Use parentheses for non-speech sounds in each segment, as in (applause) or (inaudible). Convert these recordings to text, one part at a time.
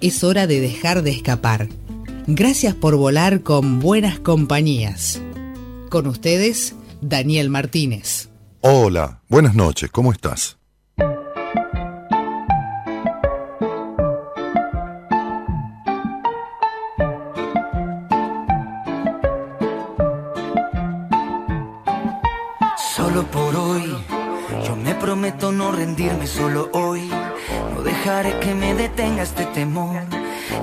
Es hora de dejar de escapar. Gracias por volar con buenas compañías. Con ustedes, Daniel Martínez. Hola, buenas noches, ¿cómo estás? Solo por hoy, yo me prometo no rendirme solo hoy. No dejaré que me detenga este temor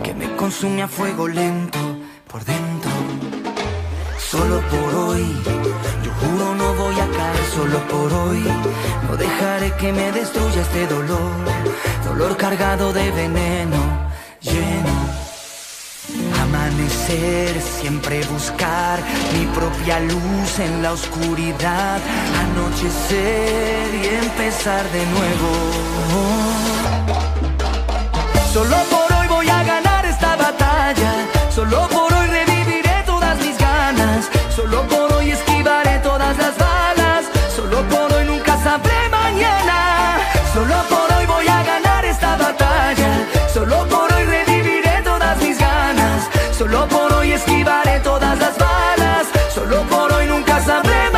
que me consume a fuego lento por dentro. Solo por hoy, yo juro no voy a caer solo por hoy. No dejaré que me destruya este dolor, dolor cargado de veneno, lleno. Amanecer, siempre buscar mi propia luz en la oscuridad. Anochecer y empezar de nuevo. Solo por hoy voy a ganar esta batalla. Solo por hoy reviviré todas mis ganas. Solo por hoy esquivaré todas las balas. Solo por hoy nunca sabré mañana. Solo por hoy voy a ganar esta batalla. Solo por hoy reviviré todas mis ganas. Solo por hoy esquivaré todas las balas. Solo por hoy nunca sabré mañana.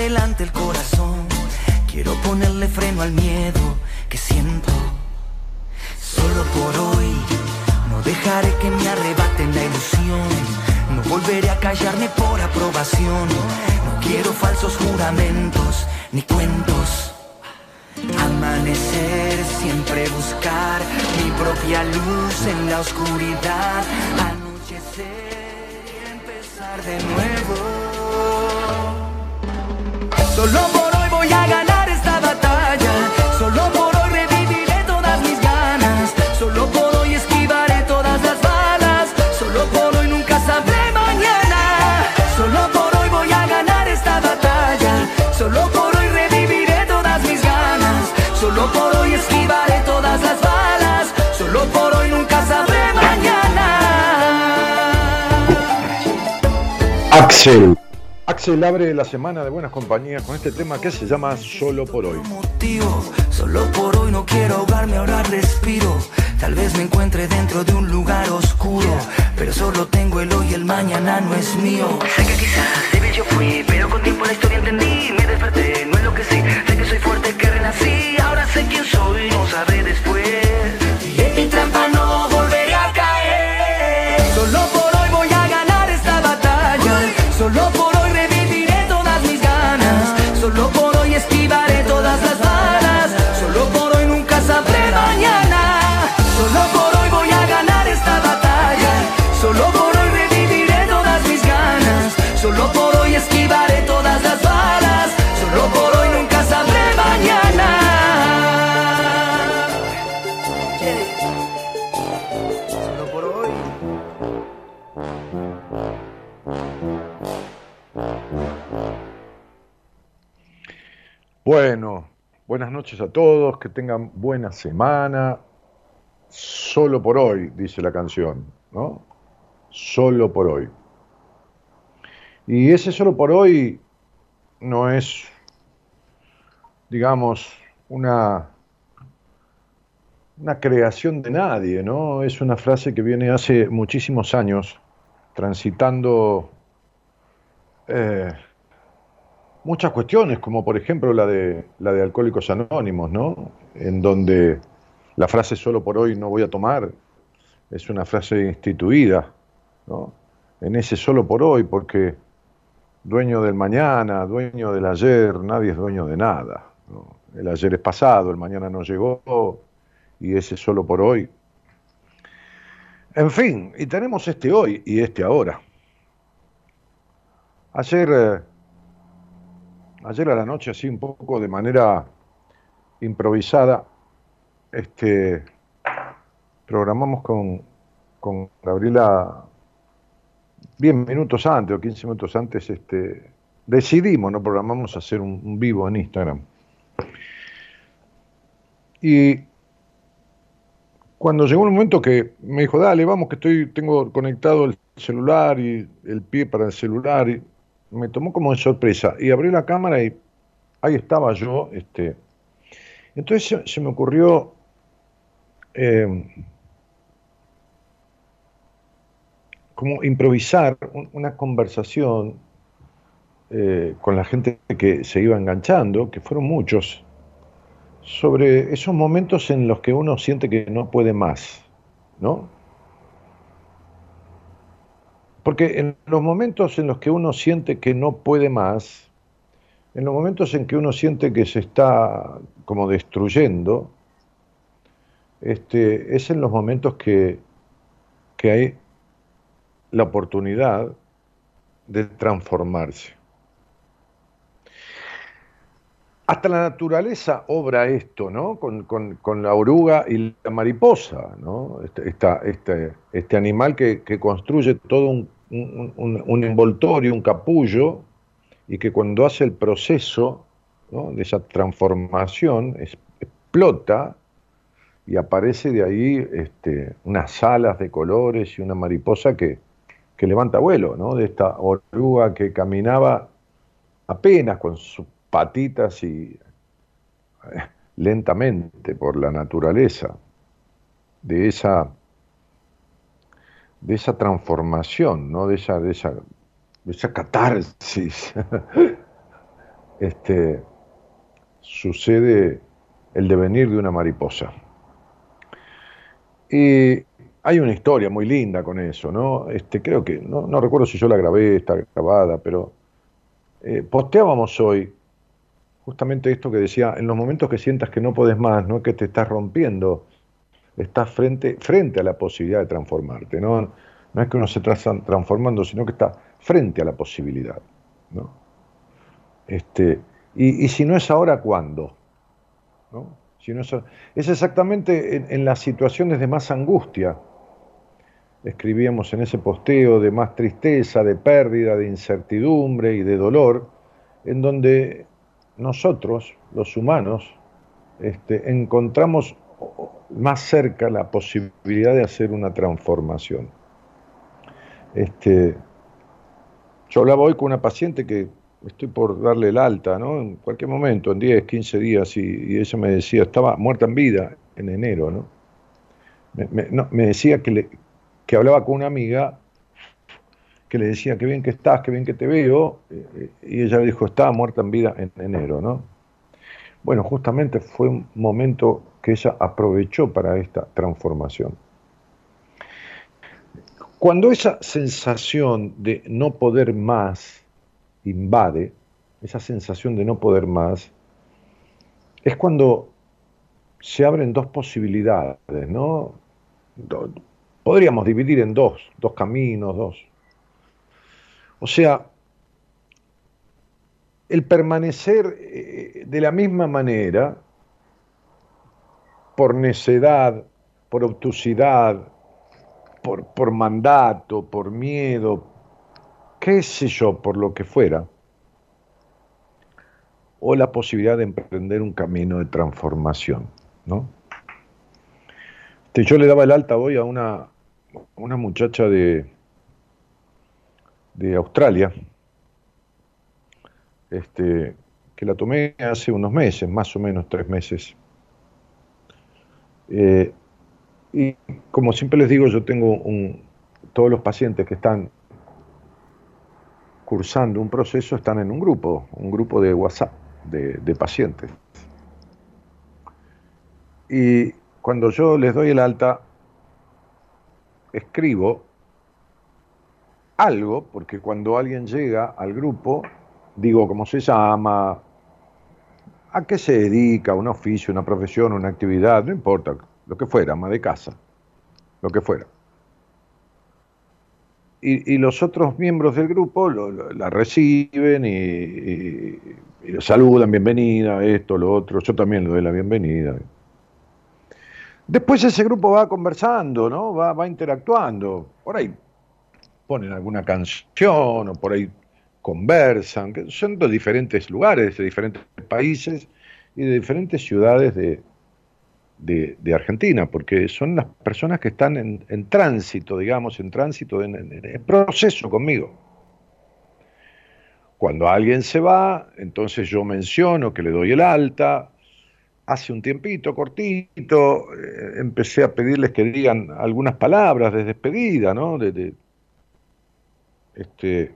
Adelante el corazón. Quiero ponerle freno al miedo que siento. Solo por hoy no dejaré que me arrebaten la ilusión. No volveré a callarme por aprobación. No quiero falsos juramentos ni cuentos. Amanecer, siempre buscar mi propia luz en la oscuridad. Anochecer y empezar de nuevo. Solo por hoy voy a ganar esta batalla. Solo por hoy reviviré todas mis ganas. Solo por hoy esquivaré todas las balas. Solo por hoy nunca sabré mañana. Solo por hoy voy a ganar esta batalla. Solo por hoy reviviré todas mis ganas. Solo por hoy esquivaré todas las balas. Solo por hoy nunca sabré mañana. Axel. Axel abre la semana de buenas compañías con este tema que se llama Solo por hoy. motivo. Solo por hoy no quiero ahogarme, ahora respiro. Tal vez me encuentre dentro de un lugar oscuro. Pero solo tengo el hoy, el mañana no es mío. Sé que quizás débil yo fui, pero con tiempo la historia entendí. Me desperté, no es lo que sé. Sé que soy fuerte, que renací. Ahora sé quién soy, no sabré después. Noches a todos, que tengan buena semana. Solo por hoy, dice la canción, ¿no? Solo por hoy. Y ese solo por hoy no es, digamos, una, una creación de nadie, ¿no? Es una frase que viene hace muchísimos años transitando eh, muchas cuestiones, como por ejemplo la de, la de Alcohólicos Anónimos, ¿no? En donde la frase solo por hoy no voy a tomar es una frase instituida, ¿no? En ese solo por hoy, porque dueño del mañana, dueño del ayer, nadie es dueño de nada. el ayer es pasado, el mañana no llegó y ese solo por hoy. En fin, y tenemos este hoy y este ahora. Ayer, eh, ayer a la noche, así un poco de manera improvisada, este, programamos con, con Gabriela 10 minutos antes o 15 minutos antes, este, decidimos, no programamos hacer un, vivo en Instagram. Y cuando llegó el momento que me dijo, dale, vamos, que estoy, tengo conectado el celular y el pie para el celular, y me tomó como de sorpresa. Y abrí la cámara y ahí estaba yo. Este, entonces se, me ocurrió eh, como improvisar una conversación eh, con la gente que se iba enganchando, que fueron muchos, sobre esos momentos en los que uno siente que no puede más, ¿no? Porque en los momentos en los que uno siente que no puede más, en los momentos en que uno siente que se está como destruyendo, este, es en los momentos que, que hay la oportunidad de transformarse. Hasta la naturaleza obra esto, ¿no? Con, la oruga y la mariposa, ¿no? Este, este, este animal que, construye todo un, envoltorio, un capullo, y que cuando hace el proceso de esa transformación explota y aparece de ahí este, unas alas de colores y una mariposa que, levanta vuelo, ¿no? De esta oruga que caminaba apenas con sus patitas y eh, lentamente por la naturaleza, de esa, de esa transformación, ¿no? de, esa, de, esa, de esa catarsis. (laughs) este, sucede el devenir de una mariposa. Y hay una historia muy linda con eso, ¿no? Este, creo que, no, recuerdo si yo la grabé, está grabada, pero eh, posteábamos hoy justamente esto que decía, en los momentos que sientas que no podés más, no es que te estás rompiendo, estás frente, frente a la posibilidad de transformarte, ¿no? No es que uno se está transformando, sino que está frente a la posibilidad, ¿no? Este, y, si no es ahora, ¿cuándo? ¿No? Si no es, es exactamente en, en las situaciones de más angustia, escribíamos en ese posteo de más tristeza, de pérdida, de incertidumbre y de dolor, en donde nosotros, los humanos, este, encontramos más cerca la posibilidad de hacer una transformación. Este, yo hablaba hoy con una paciente que estoy por darle el alta, ¿no? En cualquier momento, en 10, 15 días, y, ella me decía, estaba muerta en vida en enero, ¿no? me decía que, le, que hablaba con una amiga que le decía, qué bien que estás, qué bien que te veo, eh, y ella le dijo, estaba muerta en vida en enero, ¿no? Bueno, justamente fue un momento que ella aprovechó para esta transformación. Cuando esa sensación de no poder más invade, esa sensación de no poder más, es cuando se abren dos posibilidades, ¿no? podríamos dividir en dos, dos caminos, dos. O sea, el permanecer eh, de la misma manera, por necedad, por obtusidad, por, por mandato, por miedo, qué sé yo, por lo que fuera, o la posibilidad de emprender un camino de transformación, ¿no? Este, yo le daba el alta hoy a una, una muchacha de, de Australia, este, que la tomé hace unos meses, más o menos tres meses. Eh, y como siempre les digo, yo tengo un, todos los pacientes que están cursando un proceso están en un grupo, un grupo de WhatsApp de, de pacientes. Y cuando yo les doy el alta, escribo algo, porque cuando alguien llega al grupo, digo cómo se llama, a qué se dedica, un oficio, una profesión, una actividad, no importa, lo que fuera, ama de casa, lo que fuera. Y, los otros miembros del grupo la reciben y, y, saludan, bienvenida, esto, lo otro, yo también le doy la bienvenida. Después ese grupo va conversando, ¿no? Va, va interactuando. Por ahí ponen alguna canción o por ahí conversan, que son de diferentes lugares, de diferentes países y de diferentes ciudades de, de, Argentina, porque son las personas que están en, tránsito, digamos, en tránsito, en, proceso conmigo. Cuando alguien se va, entonces yo menciono que le doy el alta, hace un tiempito cortito eh, empecé a pedirles que digan algunas palabras de despedida, ¿no? Este,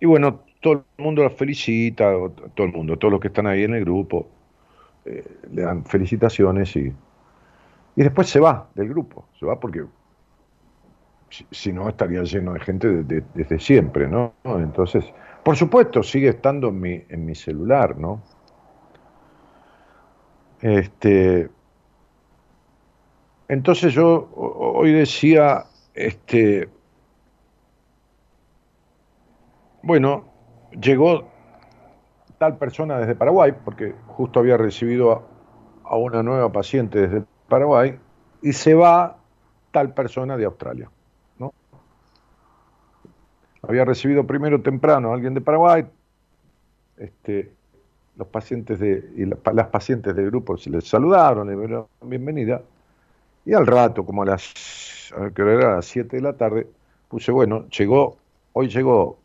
y bueno, todo el mundo la felicita, todo el mundo, todos los que están ahí en el grupo, eh, le dan felicitaciones y, y después se va del grupo, se va porque si, no estaría lleno de gente desde siempre, ¿no? Entonces, por supuesto, sigue estando en mi, en mi celular, ¿no? Este, entonces yo hoy decía, este, bueno, llegó tal persona desde Paraguay, porque justo había recibido a, una nueva paciente desde Paraguay, y se va tal persona de Australia. ¿no? Había recibido primero temprano a alguien de Paraguay, este, los pacientes de, y las pacientes del grupo se les saludaron, le dieron bienvenida, y al rato, como a las, a las 7 de la tarde, puse, bueno, llegó, hoy llegó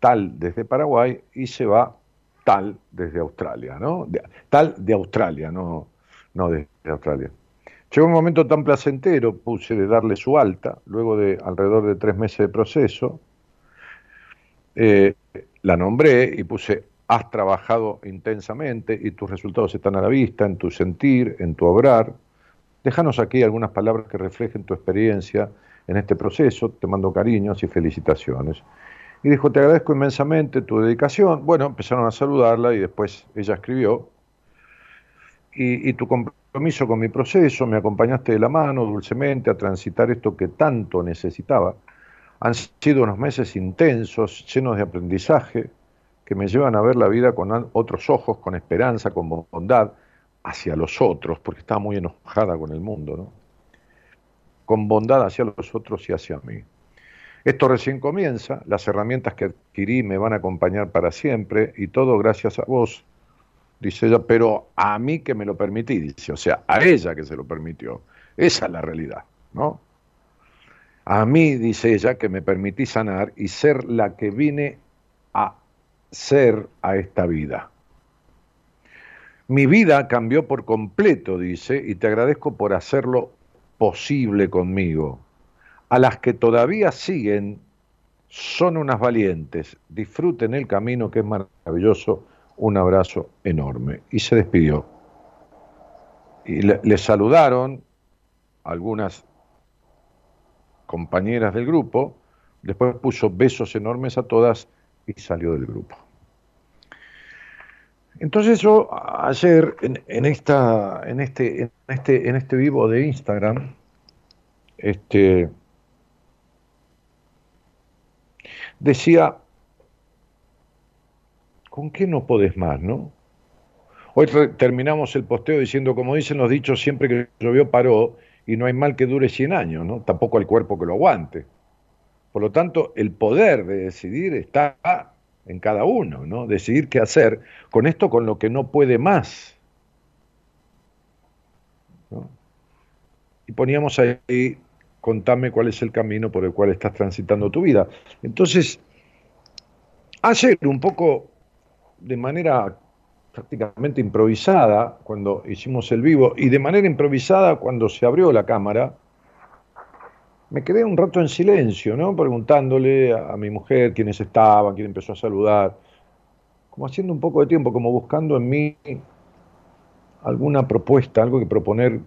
tal desde Paraguay y se va tal desde Australia, ¿no? tal de Australia, no, no desde Australia. Llegó un momento tan placentero, puse de darle su alta, luego de alrededor de tres meses de proceso, eh, la nombré y puse has trabajado intensamente y tus resultados están a la vista, en tu sentir, en tu obrar. Déjanos aquí algunas palabras que reflejen tu experiencia en este proceso. Te mando cariños y felicitaciones. Y dijo, te agradezco inmensamente tu dedicación. Bueno, empezaron a saludarla y después ella escribió. Y, y tu compromiso con mi proceso, me acompañaste de la mano dulcemente a transitar esto que tanto necesitaba. Han sido unos meses intensos, llenos de aprendizaje, que me llevan a ver la vida con otros ojos, con esperanza, con bondad hacia los otros, porque estaba muy enojada con el mundo, ¿no? Con bondad hacia los otros y hacia mí. Esto recién comienza, las herramientas que adquirí me van a acompañar para siempre y todo gracias a vos, dice ella, pero a mí que me lo permití, dice, o sea, a ella que se lo permitió. Esa es la realidad, ¿no? A mí, dice ella, que me permití sanar y ser la que vine a ser a esta vida. Mi vida cambió por completo, dice, y te agradezco por hacerlo posible conmigo. A las que todavía siguen, son unas valientes. Disfruten el camino que es maravilloso. Un abrazo enorme. Y se despidió. Y le, saludaron algunas compañeras del grupo. Después puso besos enormes a todas y salió del grupo. Entonces yo ayer en, esta, en, este, en, este, en este vivo de Instagram, este, decía, ¿con qué no podés más, no? Hoy terminamos el posteo diciendo, como dicen los dichos, siempre que llovió paró y no hay mal que dure 100 años, ¿no? Tampoco el cuerpo que lo aguante. Por lo tanto, el poder de decidir está en cada uno, ¿no? Decidir qué hacer con esto, con lo que no puede más. Y poníamos ahí, contame cuál es el camino por el cual estás transitando tu vida. Entonces, ayer un poco de manera prácticamente improvisada, cuando hicimos el vivo, y de manera improvisada cuando se abrió la cámara, me quedé un rato en silencio, ¿no? Preguntándole a, mi mujer quiénes estaban, quién empezó a saludar, como haciendo un poco de tiempo, como buscando en mí alguna propuesta, algo que proponer.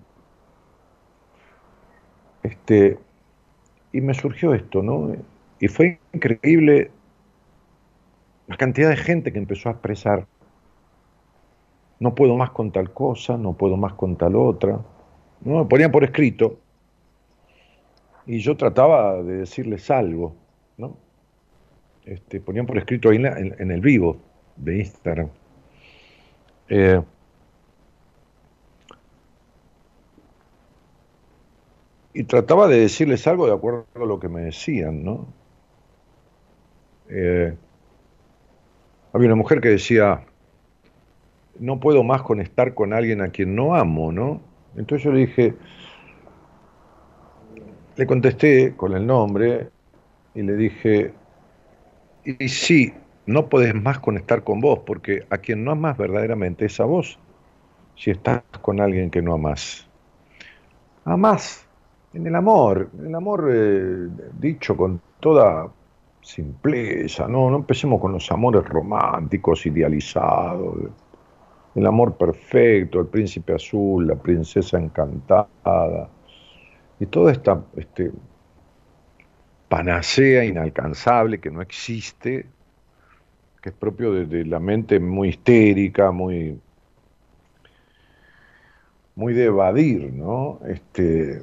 Este, y me surgió esto, ¿no? Y fue increíble la cantidad de gente que empezó a expresar no puedo más con tal cosa, no puedo más con tal otra. ¿no? Me ponían por escrito y yo trataba de decirles algo, ¿no? Este, ponían por escrito ahí en, el vivo de Instagram. Eh, y trataba de decirles algo de acuerdo a lo que me decían, ¿no? Eh, había una mujer que decía, no puedo más con estar con alguien a quien no amo, ¿no? Entonces yo le dije, le contesté con el nombre y le dije, y, sí, no podés más conectar con vos, porque a quien no amas verdaderamente es a vos, si estás con alguien que no amas. Amás en el amor, el amor eh, dicho con toda simpleza, no, no empecemos con los amores románticos, idealizados, el amor perfecto, el príncipe azul, la princesa encantada, y toda esta este, panacea inalcanzable que no existe, que es propio de, la mente muy histérica, muy, muy de evadir, ¿no? Este,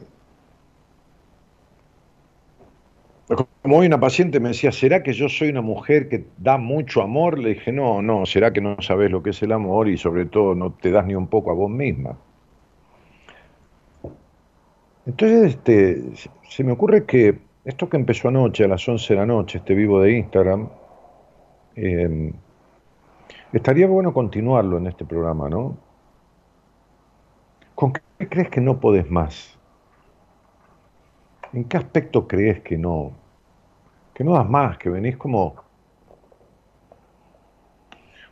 como hoy una paciente me decía, ¿será que yo soy una mujer que da mucho amor? Le dije, no, no, ¿será que no sabes lo que es el amor y sobre todo no te das ni un poco a vos misma? Entonces, este, se me ocurre que esto que empezó anoche, a las 11 de la noche, este vivo de Instagram, em, estaría bueno continuarlo en este programa, ¿no? ¿Con qué crees que no podés más? ¿En qué aspecto crees que no, que no das más, que venís como,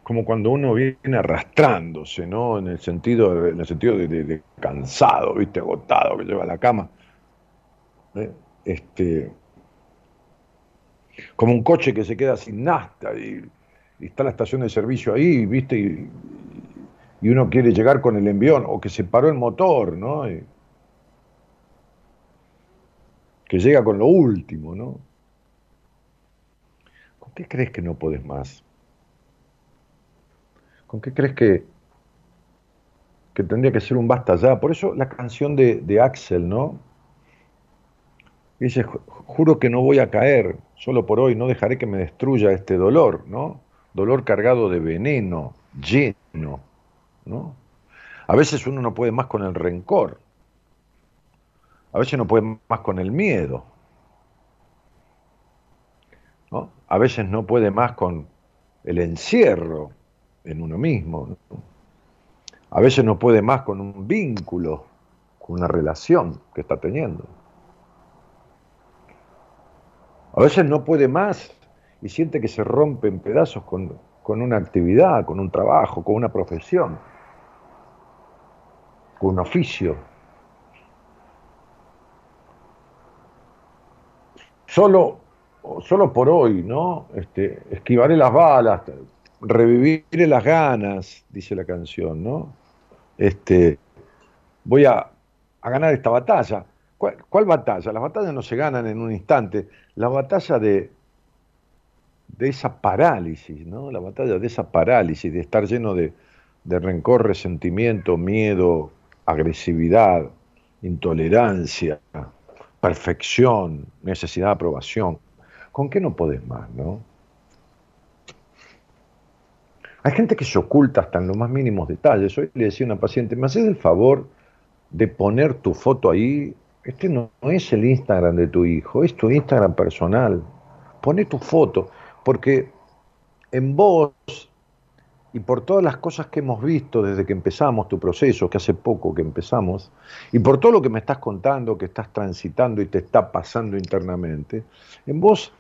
como cuando uno viene arrastrándose, ¿no? En el sentido, en el sentido de, cansado, viste, agotado, que lleva a la cama. ¿eh? Este, como un coche que se queda sin nafta y, está la estación de servicio ahí, viste, y, uno quiere llegar con el envión, o que se paró el motor, ¿no? Que llega con lo último, ¿no? ¿Con qué crees que no puedes más? ¿Con qué crees que, que tendría que ser un basta ya? Por eso la canción de, de Axel, ¿no? Dice, juro que no voy a caer, solo por hoy no dejaré que me destruya este dolor, ¿no? Dolor cargado de veneno, lleno, ¿no? A veces uno no puede más con el rencor, a veces no puede más con el miedo. ¿no? A veces no puede más con el encierro en uno mismo. A veces no puede más con un vínculo, con una relación que está teniendo. A veces no puede más y siente que se rompe en pedazos con, con una actividad, con un trabajo, con una profesión, con un oficio. Solo, solo por hoy, ¿no? Este, esquivaré las balas, reviviré las ganas, dice la canción, ¿no? Este, voy a, ganar esta batalla. ¿Cuál, batalla? Las batallas no se ganan en un instante. La batalla de, de esa parálisis, ¿no? La batalla de esa parálisis, de estar lleno de, de rencor, resentimiento, miedo, agresividad, intolerancia, perfección, necesidad de aprobación. ¿Con qué no podés más, no? Hay gente que se oculta hasta en los más mínimos detalles. Hoy le decía a una paciente, ¿me haces el favor de poner tu foto ahí? Este no, no es el Instagram de tu hijo, es tu Instagram personal. Pone tu foto, porque en vos y por todas las cosas que hemos visto desde que empezamos tu proceso, que hace poco que empezamos, y por todo lo que me estás contando, que estás transitando y te está pasando internamente, en vos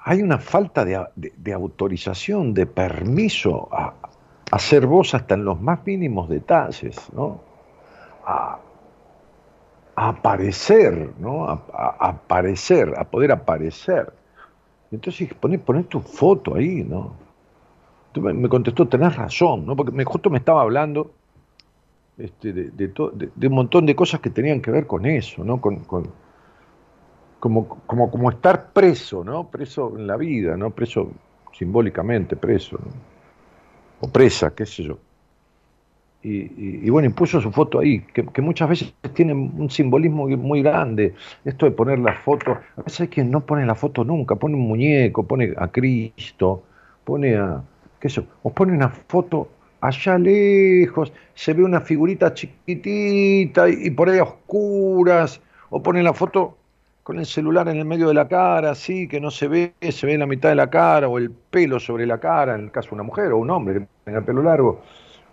hay una falta de, autorización, de permiso a, a, ser vos hasta en los más mínimos detalles, ¿no? A, aparecer, ¿no? A, aparecer, a poder aparecer. Entonces poner, poner tu foto ahí, ¿no? Me contestó, tenés razón, ¿no? porque justo me estaba hablando este, de, de, un montón de cosas que tenían que ver con eso, ¿no? Con, como, como, como, estar preso, ¿no? Preso en la vida, ¿no? Preso simbólicamente, preso. o presa, qué sé yo. Y, bueno, y puso su foto ahí, que, muchas veces tiene un simbolismo muy grande. Esto de poner la foto, a veces hay quien no pone la foto nunca, pone un muñeco, pone a Cristo, pone a, qué sé, o pone una foto allá lejos, se ve una figurita chiquitita y, por ahí a oscuras, o pone la foto con el celular en el medio de la cara, así que no se ve, se ve la mitad de la cara, o el pelo sobre la cara, en el caso de una mujer o un hombre que tenga el pelo largo,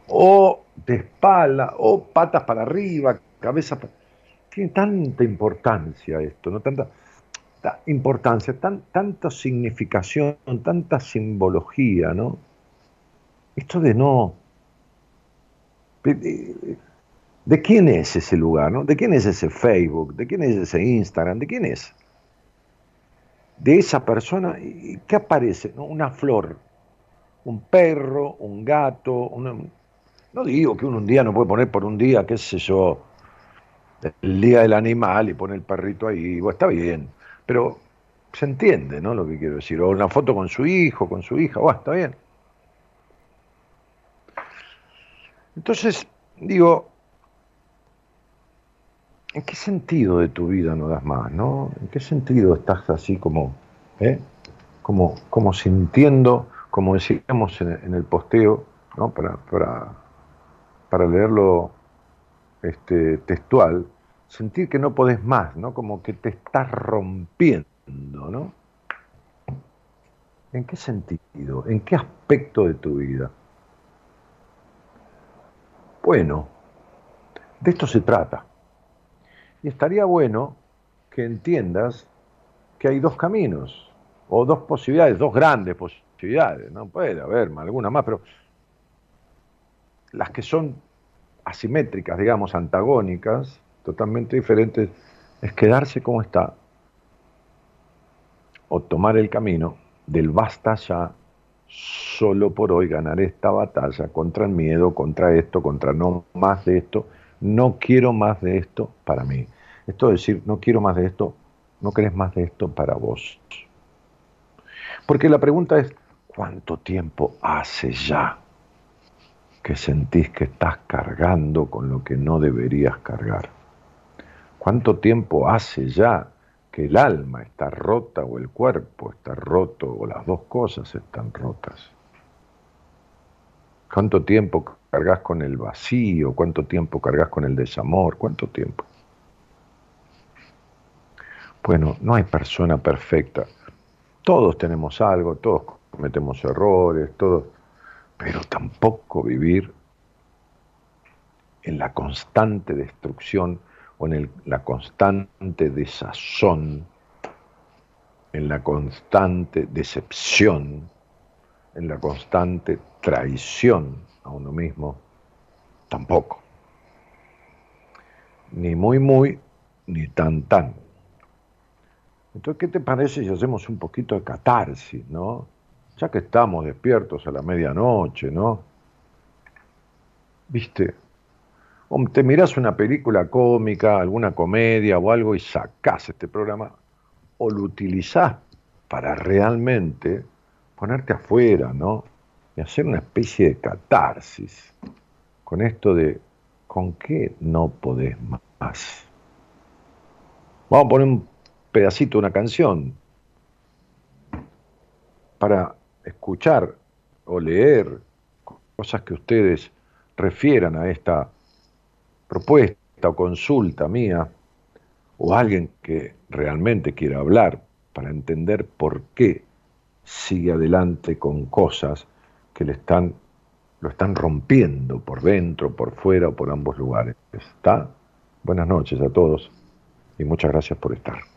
o de espalda, o patas para arriba, cabeza para... Tiene tanta importancia esto, ¿no? Tanta, importancia, tan, tanta significación, tanta simbología, ¿no? Esto de no... De, quién es ese lugar? ¿no? ¿De quién es ese Facebook? ¿De quién es ese Instagram? ¿De quién es? De esa persona, ¿y ¿qué aparece? Una flor, un perro, un gato, no digo que uno un día no puede poner por un día, qué sé yo, el día del animal y pone el perrito ahí, bueno, está bien, pero se entiende, ¿no? Lo que quiero decir, o una foto con su hijo, con su hija, bueno, está bien. Entonces, digo, ¿en qué sentido de tu vida no das más, no? ¿En qué sentido estás así como, eh? como, como sintiendo, como decíamos en, el posteo, ¿no? Para, para, para leerlo este, textual, sentir que no podés más, ¿no? Como que te estás rompiendo, ¿no? ¿En qué sentido? ¿En qué aspecto de tu vida? Bueno, de esto se trata. Y estaría bueno que entiendas que hay dos caminos, o dos posibilidades, dos grandes posibilidades, no puede haber alguna más, pero las que son asimétricas, digamos, antagónicas, totalmente diferentes, es quedarse como está o tomar el camino del basta ya solo por hoy ganar esta batalla contra el miedo, contra esto, contra no más de esto, no quiero más de esto para mí. Esto es decir, no quiero más de esto, no querés más de esto para vos. Porque la pregunta es, ¿cuánto tiempo hace ya que sentís que estás cargando con lo que no deberías cargar? ¿Cuánto tiempo hace ya que el alma está rota o el cuerpo está roto o las dos cosas están rotas. ¿Cuánto tiempo cargas con el vacío? ¿Cuánto tiempo cargas con el desamor? ¿Cuánto tiempo? Bueno, no hay persona perfecta. Todos tenemos algo, todos cometemos errores, todos, pero tampoco vivir en la constante destrucción o en la constante desazón, en la constante decepción, en la constante traición a uno mismo, tampoco. Ni muy, muy, ni tan, tan. Entonces, ¿qué te parece si hacemos un poquito de catarsis, no? Ya que estamos despiertos a la medianoche, ¿no? ¿Viste? Te miras una película cómica, alguna comedia o algo y sacás este programa, o lo utilizás para realmente ponerte afuera, ¿no? Y hacer una especie de catarsis con esto de ¿con qué no podés más? Vamos a poner un pedacito, una canción, para escuchar o leer cosas que ustedes refieran a esta propuesta o consulta mía, o alguien que realmente quiera hablar para entender por qué sigue adelante con cosas que le están, lo están rompiendo por dentro, por fuera o por ambos lugares. ¿Está? Buenas noches a todos y muchas gracias por estar.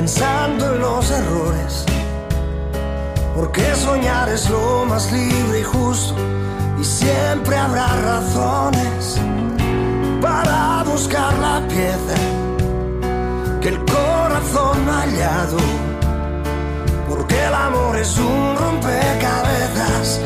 pensando en los errores. Porque soñar es lo más libre y justo y siempre habrá razones para buscar la pieza que el corazón ha hallado. Porque el amor es un rompecabezas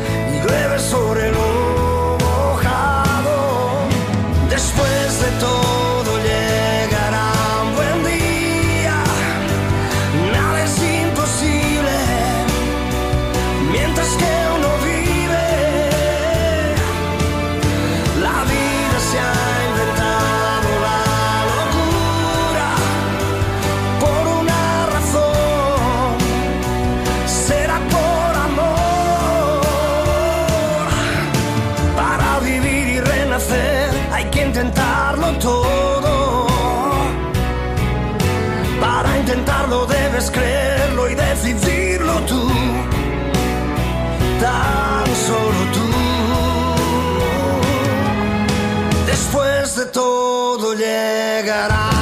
negará.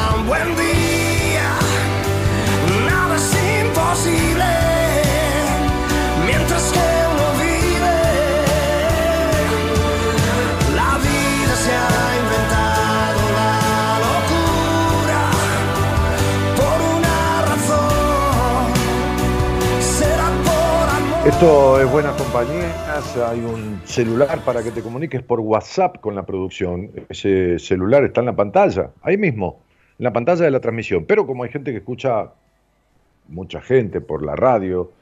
Esto es Buenas Compañías. Hay un celular para que te comuniques por WhatsApp con la producción. Ese celular está en la pantalla, ahí mismo, en la pantalla de la transmisión. Pero como hay gente que escucha, mucha gente por la radio,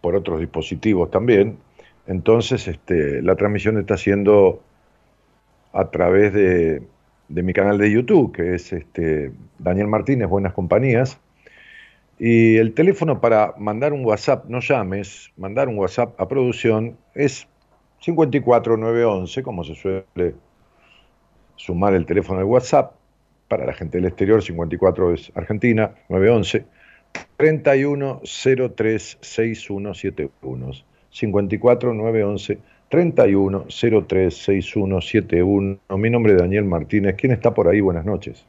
por otros dispositivos también, entonces este, la transmisión está haciendo a través de, de mi canal de YouTube, que es este, Daniel Martínez, Buenas Compañías. Y el teléfono para mandar un WhatsApp, no llames, mandar un WhatsApp a producción es 54911, como se suele sumar el teléfono de WhatsApp. Para la gente del exterior, 54 es Argentina, 911 31036171. 54 911 31036171. Mi nombre es Daniel Martínez. ¿Quién está por ahí? Buenas noches.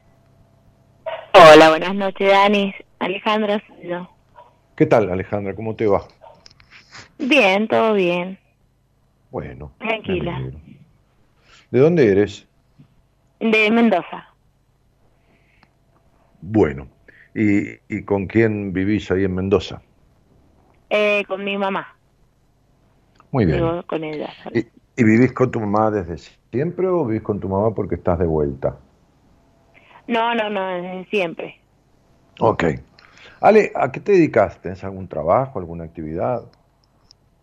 Hola, buenas noches, Dani. Alejandra, soy yo. ¿Qué tal, Alejandra? ¿Cómo te va? Bien, todo bien. Bueno. Tranquila. ¿De dónde eres? De Mendoza. Bueno. ¿Y, y con quién vivís ahí en Mendoza? Eh, con mi mamá. Muy bien. Vivo con ella. ¿Y, y vivís con tu mamá desde siempre o vivís con tu mamá porque estás de vuelta? No, no, no, desde siempre. Ok. Ale, ¿a qué te dedicas? ¿Tenés algún trabajo, alguna actividad?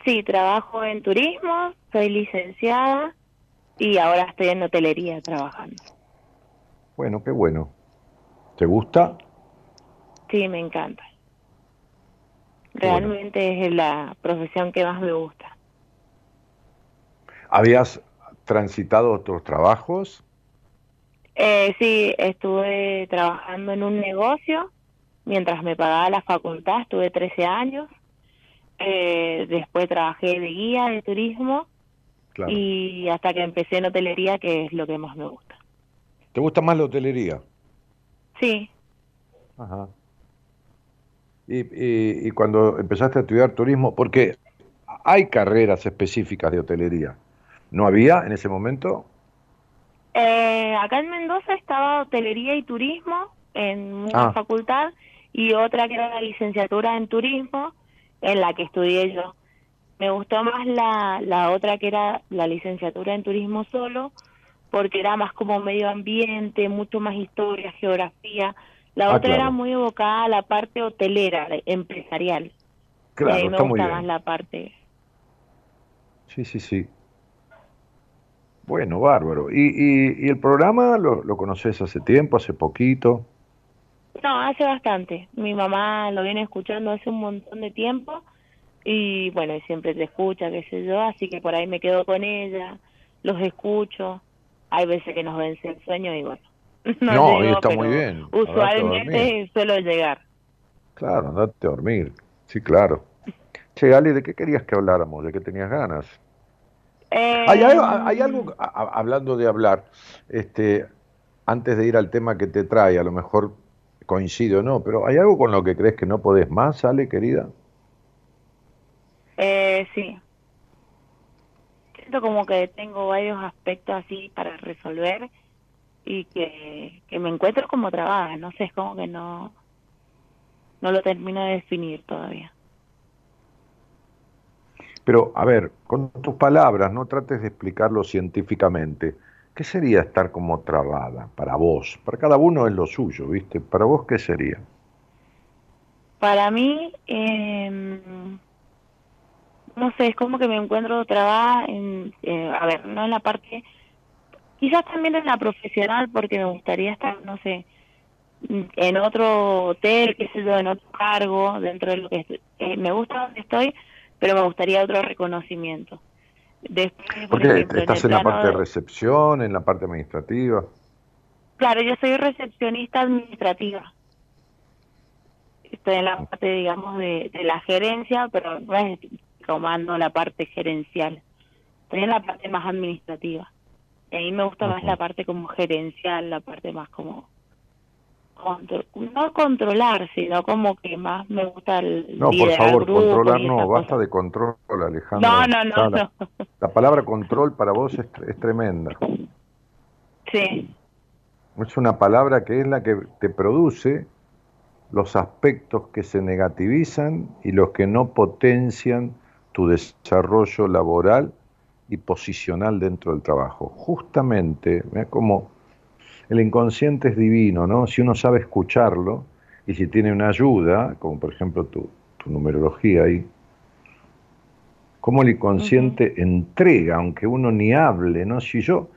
Sí, trabajo en turismo, soy licenciada y ahora estoy en hotelería trabajando. Bueno, qué bueno. ¿Te gusta? Sí, me encanta. Bueno. Realmente es la profesión que más me gusta. ¿Habías transitado otros trabajos? Eh, sí, estuve trabajando en un negocio mientras me pagaba la facultad, estuve 13 años. Eh, después trabajé de guía de turismo Claro. y hasta que empecé en hotelería, que es lo que más me gusta. ¿Te gusta más la hotelería? Sí, Ajá. Y, y- y cuando empezaste a estudiar turismo, porque hay carreras específicas de hotelería, ¿no había en ese momento? Eh, acá en Mendoza estaba hotelería y turismo, en una Ah. facultad y otra que era la licenciatura en turismo en la que estudié yo. Me gustó más la, la otra que era la licenciatura en turismo solo porque era más como medio ambiente, mucho más historia, geografía. La Ah, otra era muy evocada a la parte hotelera, empresarial. y Claro, mí me está muy gusta bien. más la parte. Sí, sí, sí. Bueno, bárbaro. ¿Y, y, y el programa lo, lo conoces hace tiempo, hace poquito? No, hace bastante. Mi mamá lo viene escuchando hace un montón de tiempo y bueno, siempre te escucha, qué sé yo, así que por ahí me quedo con ella, los escucho. Hay veces que nos vence el sueño y bueno. (laughs) No, llego, está muy bien. Usualmente suelo llegar. Claro, andate a dormir. Sí, claro. Che, Ali, ¿de qué querías que habláramos? ¿De qué tenías ganas? Eh, Hay algo, hay algo a- hablando de hablar, este, antes de ir al tema que te trae, a lo mejor coincide o no, pero ¿hay algo con lo que crees que no podés más, Ale, querida? Eh, sí. Siento como que tengo varios aspectos así para resolver y que, que me encuentro como trabada, no sé, es como que no, no lo termino de definir todavía. Pero, a ver, con tus palabras, no trates de explicarlo científicamente. ¿Qué sería estar como trabada para vos? Para cada uno es lo suyo, ¿viste? ¿Para vos qué sería? Para mí, eh, no sé, es como que me encuentro trabada en, eh, a ver, no en la parte, quizás también en la profesional, porque me gustaría estar, no sé, en otro hotel, qué sé yo, en otro cargo, dentro de lo que estoy. Eh, me gusta donde estoy, pero me gustaría otro reconocimiento. Después, por ejemplo, estás en la parte de recepción, en la parte administrativa. Claro, yo soy recepcionista administrativa. Estoy en la parte, digamos, de, de la gerencia, pero no es comando la parte gerencial. Estoy en la parte más administrativa. Y a mí me gusta más la parte como gerencial, la parte más como... contro- no controlar, sino como que más me gusta el No, por favor, controlar no, basta de control, Alejandro. No, no, no, la, no. la palabra control para vos es, es tremenda. Sí, Es una palabra que es la que te produce los aspectos que se negativizan y los que no potencian tu desarrollo laboral y posicional dentro del trabajo. Justamente, mira como el inconsciente es divino, ¿no? Si uno sabe escucharlo y si tiene una ayuda, como por ejemplo tu, tu numerología ahí, cómo el inconsciente entrega, aunque uno ni hable, ¿no? Si yo,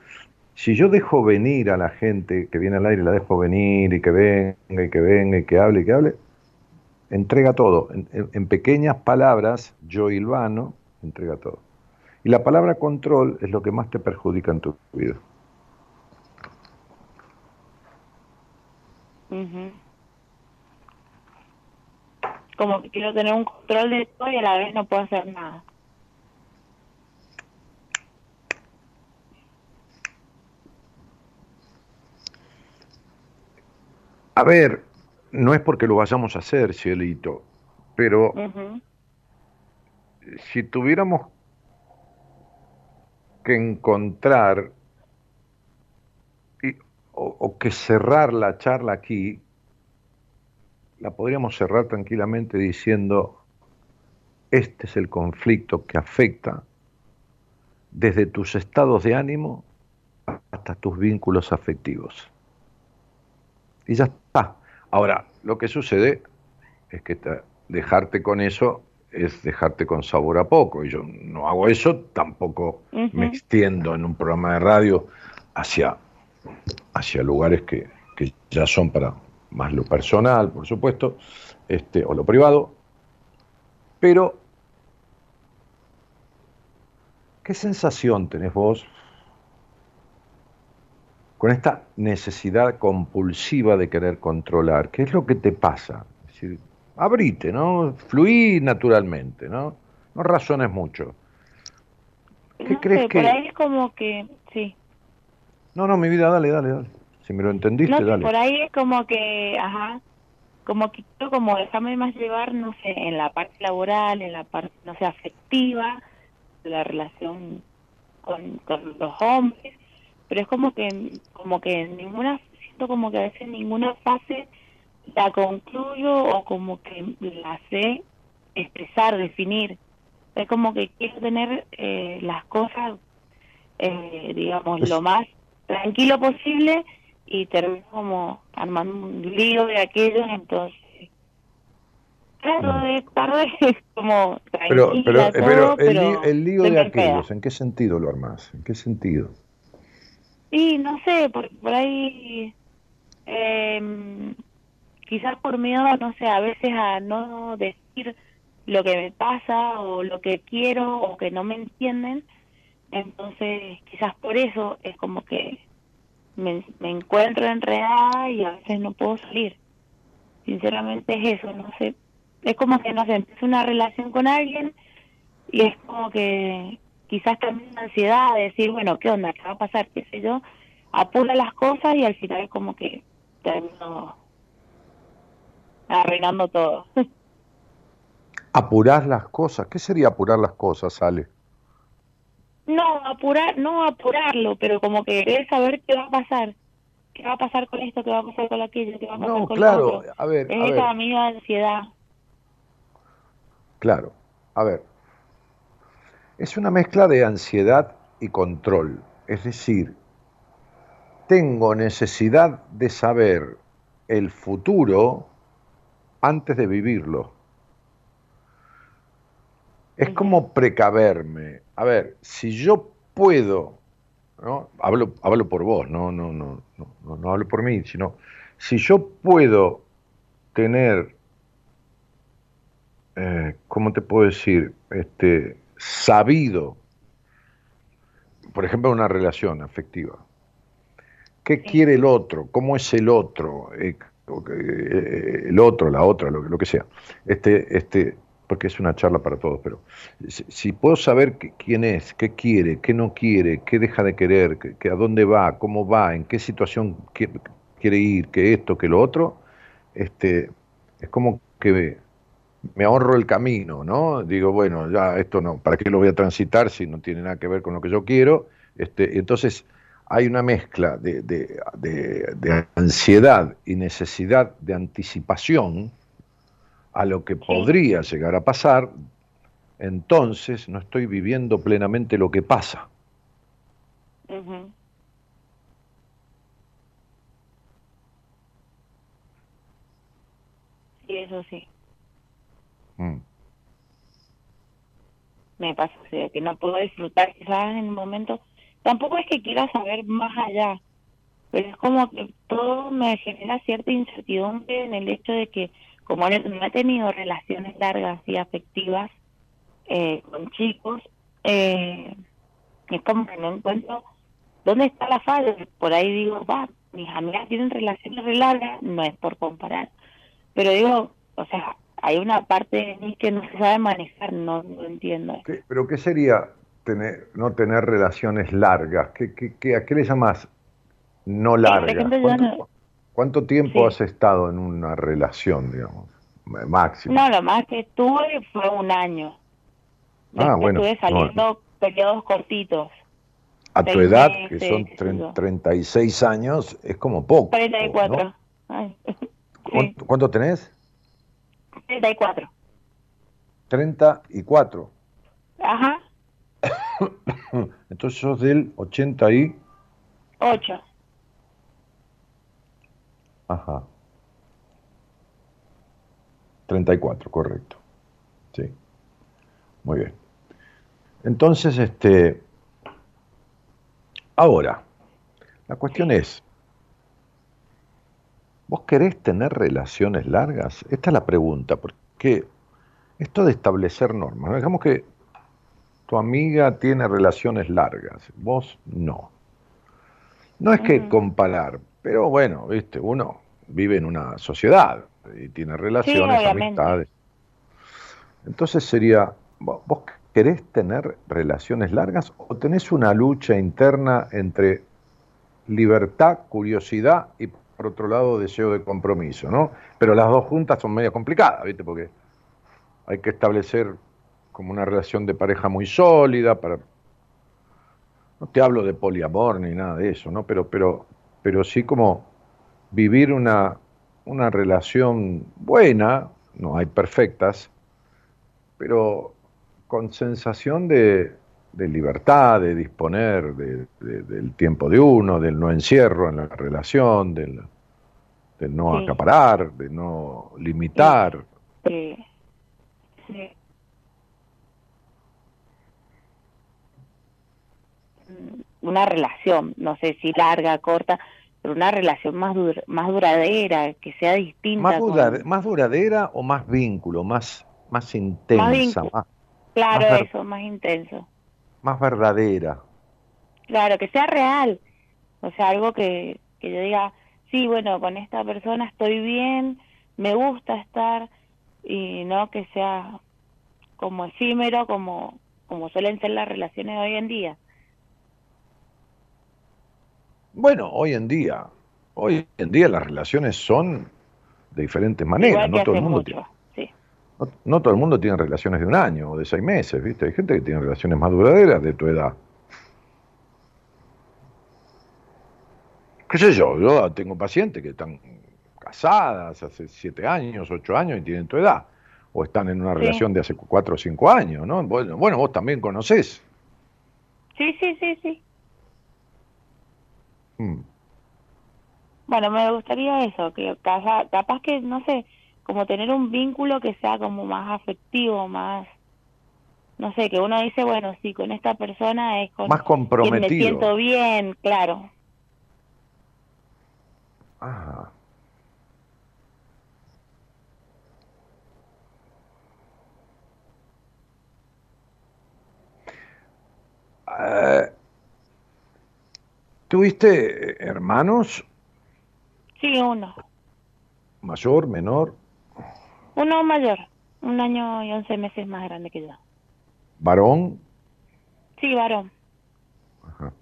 si yo dejo venir a la gente que viene al aire, la dejo venir y que venga y que venga y que hable y que hable, entrega todo. En, en- en pequeñas palabras, yo hilvano, entrega todo. Y la palabra control es lo que más te perjudica en tu vida. Ujú. Como que quiero tener un control de todo y a la vez no puedo hacer nada. A ver, no es porque lo vayamos a hacer, cielito, pero si tuviéramos que encontrar o, o que cerrar la charla aquí, la podríamos cerrar tranquilamente diciendo, este es el conflicto que afecta desde tus estados de ánimo hasta tus vínculos afectivos. Y ya está. Ahora, lo que sucede es que te- dejarte con eso es dejarte con sabor a poco. Y yo no hago eso, tampoco me extiendo en un programa de radio hacia, hacia lugares que, que ya son para más lo personal, por supuesto, este, o lo privado. Pero, ¿qué sensación tenés vos con esta necesidad compulsiva de querer controlar? ¿Qué es lo que te pasa? Es decir, abrite, ¿no? Fluí naturalmente, ¿no? No razones mucho. ¿Qué no crees sé, que- por ahí es como que, sí. No, no, mi vida, dale, dale, dale. Si me lo entendiste, No sé, dale. por ahí es como que, ajá, como que quiero como dejarme más llevar, no sé, en la parte laboral, en la parte, no sé, afectiva, de la relación con, con los hombres, pero es como que, como que en ninguna, siento siento como que a veces ninguna fase la concluyo o como que la sé expresar, definir. Es como que quiero tener eh, las cosas, eh, digamos, lo más tranquilo posible y termino como armando un lío de aquello, entonces trato mm. de estar (laughs) como pero, pero, pero, el, el, lío de aquellos, ¿en qué sentido lo armas? ¿En qué sentido? Sí, no sé, por, por ahí eh, quizás por miedo, no sé, a veces a no decir lo que me pasa o lo que quiero o que no me entienden, entonces quizás por eso es como que me, me encuentro enredada y a veces no puedo salir. Sinceramente es eso, no sé, es como que no sé, empiezo una relación con alguien y es como que quizás también una ansiedad de decir, bueno, ¿qué onda? ¿Qué va a pasar? ¿Qué sé yo? Apura las cosas y al final como que termino arruinando todo. (laughs) ¿Apurar las cosas? ¿Qué sería apurar las cosas, Ale? No, apurar, no apurarlo, pero como que querer saber qué va a pasar. ¿Qué va a pasar con esto? ¿Qué va a pasar con aquello? ¿Qué va a pasar no, con claro, a ver, es esa amiga ansiedad. Claro, a ver, es una mezcla de ansiedad y control. Es decir, tengo necesidad de saber el futuro antes de vivirlo. Es como precaverme. A ver, si yo puedo, ¿no? Hablo, hablo por vos, no, no, no, no, no hablo por mí, sino si yo puedo tener, eh, ¿cómo te puedo decir? Este, sabido, por ejemplo, una relación afectiva. ¿Qué quiere el otro? ¿Cómo es el otro? Eh, eh, el otro, la otra, lo, lo, que sea. Este, este, porque es una charla para todos, pero si, puedo saber quién es, qué quiere, qué no quiere, qué deja de querer, que, a dónde va, cómo va, en qué situación quiere, ir, que esto, que lo otro, este, es como que me ahorro el camino, ¿no? Digo, bueno, ya esto no, ¿para qué lo voy a transitar si no tiene nada que ver con lo que yo quiero? Este, entonces, hay una mezcla de, ansiedad y necesidad de anticipación a lo que podría llegar a pasar, entonces no estoy viviendo plenamente lo que pasa. Sí, eso sí. Mm. Me pasa, o sea, que no puedo disfrutar quizás en el momento tampoco es que quiera saber más allá, pero es como que todo me genera cierta incertidumbre en el hecho de que como no he tenido relaciones largas y afectivas eh, con chicos, eh, es como que no encuentro dónde está la falla. Por ahí digo, va, mis amigas tienen relaciones largas, no es por comparar, pero digo, o sea, hay una parte de mí que no se sabe manejar, no entiendo. ¿Pero qué sería tener, no tener relaciones largas. ¿Qué, qué, a qué le llamas no largas? ¿Cuánto, tiempo has estado en una relación, digamos, máximo? No, lo más que estuve fue un año. ah, bueno. Estuve saliendo periodos cortitos. A tu edad, que son 36 años, es como poco. 34. (laughs) ¿Cuánto, ¿Cuánto tenés? 34. 34. Ajá. (coughs) Entonces sos del 88. Ajá. 34, correcto. Sí. Muy bien. Entonces, este. Ahora, la cuestión es, ¿vos querés tener relaciones largas? Esta es la pregunta, porque esto de establecer normas, digamos que tu amiga tiene relaciones largas, vos no. No es que comparar, pero bueno, viste, uno vive en una sociedad y tiene relaciones, amistades. Entonces sería, ¿vos querés tener relaciones largas o tenés una lucha interna entre libertad, curiosidad y por otro lado deseo de compromiso, ¿no? Pero las dos juntas son medio complicadas, ¿viste? Porque hay que establecer como una relación de pareja muy sólida, para no te hablo de poliamor ni nada de eso, ¿no? Pero, pero, pero sí como vivir una, una relación buena, no hay perfectas, pero con sensación de, de libertad, de disponer del tiempo de uno, del no encierro en la relación, del, no acaparar, de no limitar. Sí. Una relación, no sé si larga, corta, pero una relación más, más duradera, que sea distinta. Más, más duradera o más vínculo, más, más intensa. Más claro, eso, más intenso más verdadera. Claro, que sea real. O sea, algo que, que yo diga, sí, bueno, con esta persona estoy bien, me gusta estar, y no que sea como efímero, como, como suelen ser las relaciones de hoy en día. Bueno, hoy en día, hoy en día las relaciones son de diferentes maneras, no todo el mundo tiene. No, todo el mundo tiene relaciones de un año o de seis meses, ¿viste? Hay gente que tiene relaciones más duraderas de tu edad. ¿Qué sé yo? Yo tengo pacientes que están casadas hace siete años, ocho años y tienen tu edad. O están en una relación de hace cuatro o cinco años, ¿no? Bueno, bueno vos también conocés. Sí, sí, sí, sí. Mm. Bueno, me gustaría eso, que capaz que, no sé, como tener un vínculo que sea como más afectivo, más no sé, que uno dice, bueno, sí, con esta persona es con más comprometido. me siento bien, claro. Ah. ¿Tuviste hermanos? Sí, uno. ¿Mayor, menor? Uno mayor, un año y once meses más grande que yo. ¿Varón? Sí, varón. Ajá.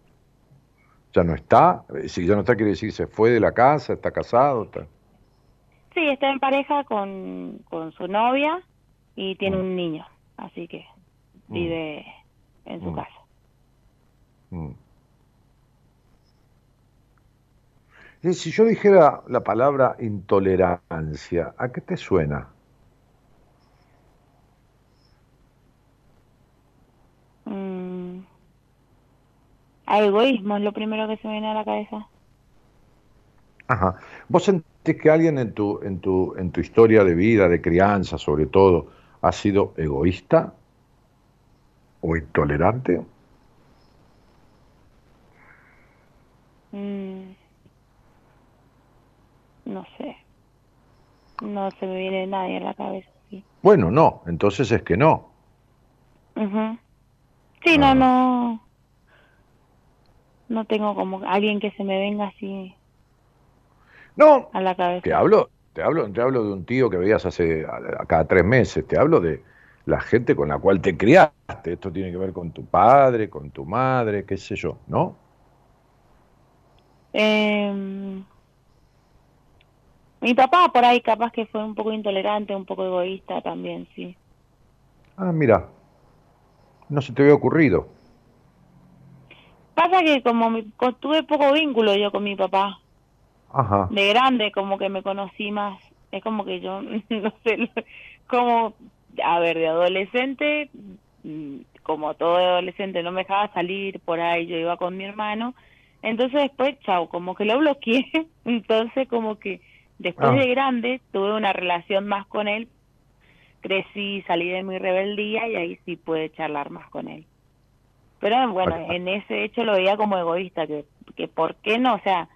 ¿Ya no está? Si ya no está, quiere decir, ¿se fue de la casa? ¿Está casado? Está... Sí, está en pareja con, con su novia y tiene mm. un niño, así que mm. vive en su mm. casa. Si yo dijera la palabra intolerancia, ¿a qué te suena? egoísmo es lo primero que se me viene a la cabeza. Ajá. ¿Vos sentís que alguien en tu, en tu, en tu historia de vida, de crianza sobre todo, ha sido egoísta o intolerante? Mm. No sé. No se me viene nadie a la cabeza. Bueno, no, entonces es que no. Sí, no, ah. no no tengo como alguien que se me venga así no a la cabeza. Te hablo, te hablo, te hablo de un tío que veías hace a, cada tres meses, te hablo de la gente con la cual te criaste. Esto tiene que ver con tu padre, con tu madre, qué sé yo, ¿no? Em, mi papá por ahí capaz que fue un poco intolerante, un poco egoísta también, sí. Ah, mira, no se te había ocurrido. Pasa que como tuve poco vínculo yo con mi papá. Ajá. De grande, como que me conocí más. Es como que yo, (laughs) no sé, como, a ver, de adolescente, mm, como todo adolescente, no me dejaba salir por ahí, yo iba con mi hermano. Entonces después, chao, como que lo bloqueé. (laughs) Entonces como que después ah. de grande tuve una relación más con él. Crecí, salí de mi rebeldía y ahí sí pude charlar más con él. Pero bueno, en ese hecho lo veía como egoísta, que, que por qué no, o sea,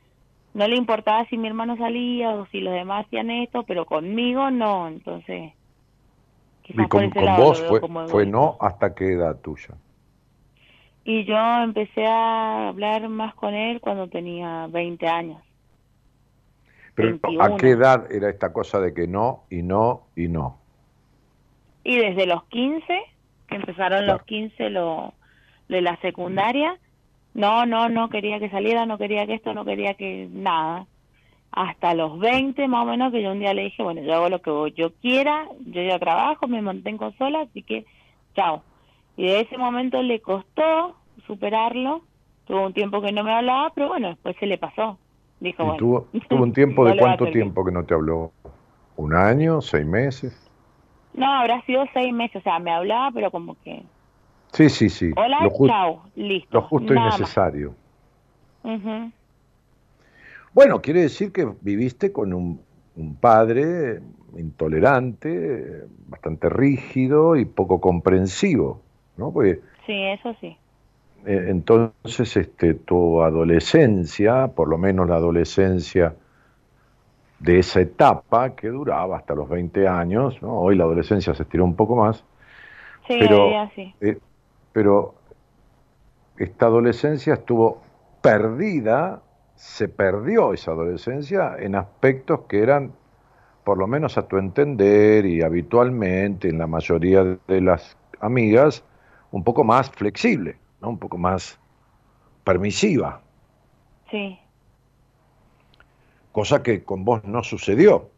no le importaba si mi hermano salía o si los demás hacían esto, pero conmigo no, entonces... Y con, vos fue, fue no hasta qué edad tuya. Y yo empecé a hablar más con él cuando tenía 20 años. Pero ¿a qué edad era esta cosa de que no y no y no? Y desde los 15, que empezaron los 15, lo, de la secundaria, no, no, no quería que saliera, no quería que esto, no quería que nada. Hasta los 20 más o menos que yo un día le dije, bueno, yo hago lo que yo quiera, yo ya trabajo, me mantengo sola, así que chao. Y de ese momento le costó superarlo, tuvo un tiempo que no me hablaba, pero bueno, después se le pasó. Dijo, bueno, tuvo, tuvo un (laughs) tiempo de cuánto tiempo que no te habló? ¿Un año? ¿Seis meses? No, habrá sido seis meses, o sea, me hablaba, pero como que, Sí, sí, sí. hola, lo, ju- chao, listo. lo justo y nada más. necesario. Ujú. Bueno, quiere decir que viviste con un, un padre intolerante, bastante rígido y poco comprensivo, ¿no? Porque Sí, eso sí. Eh, entonces este, tu adolescencia, por lo menos la adolescencia de esa etapa que duraba hasta los 20 años, ¿no? hoy la adolescencia se estiró un poco más, Sí, Pero- eh, pero esta adolescencia estuvo perdida, se perdió esa adolescencia en aspectos que eran, por lo menos a tu entender y habitualmente en la mayoría de las amigas, un poco más flexible, ¿no? un poco más permisiva, Sí. cosa que con vos no sucedió.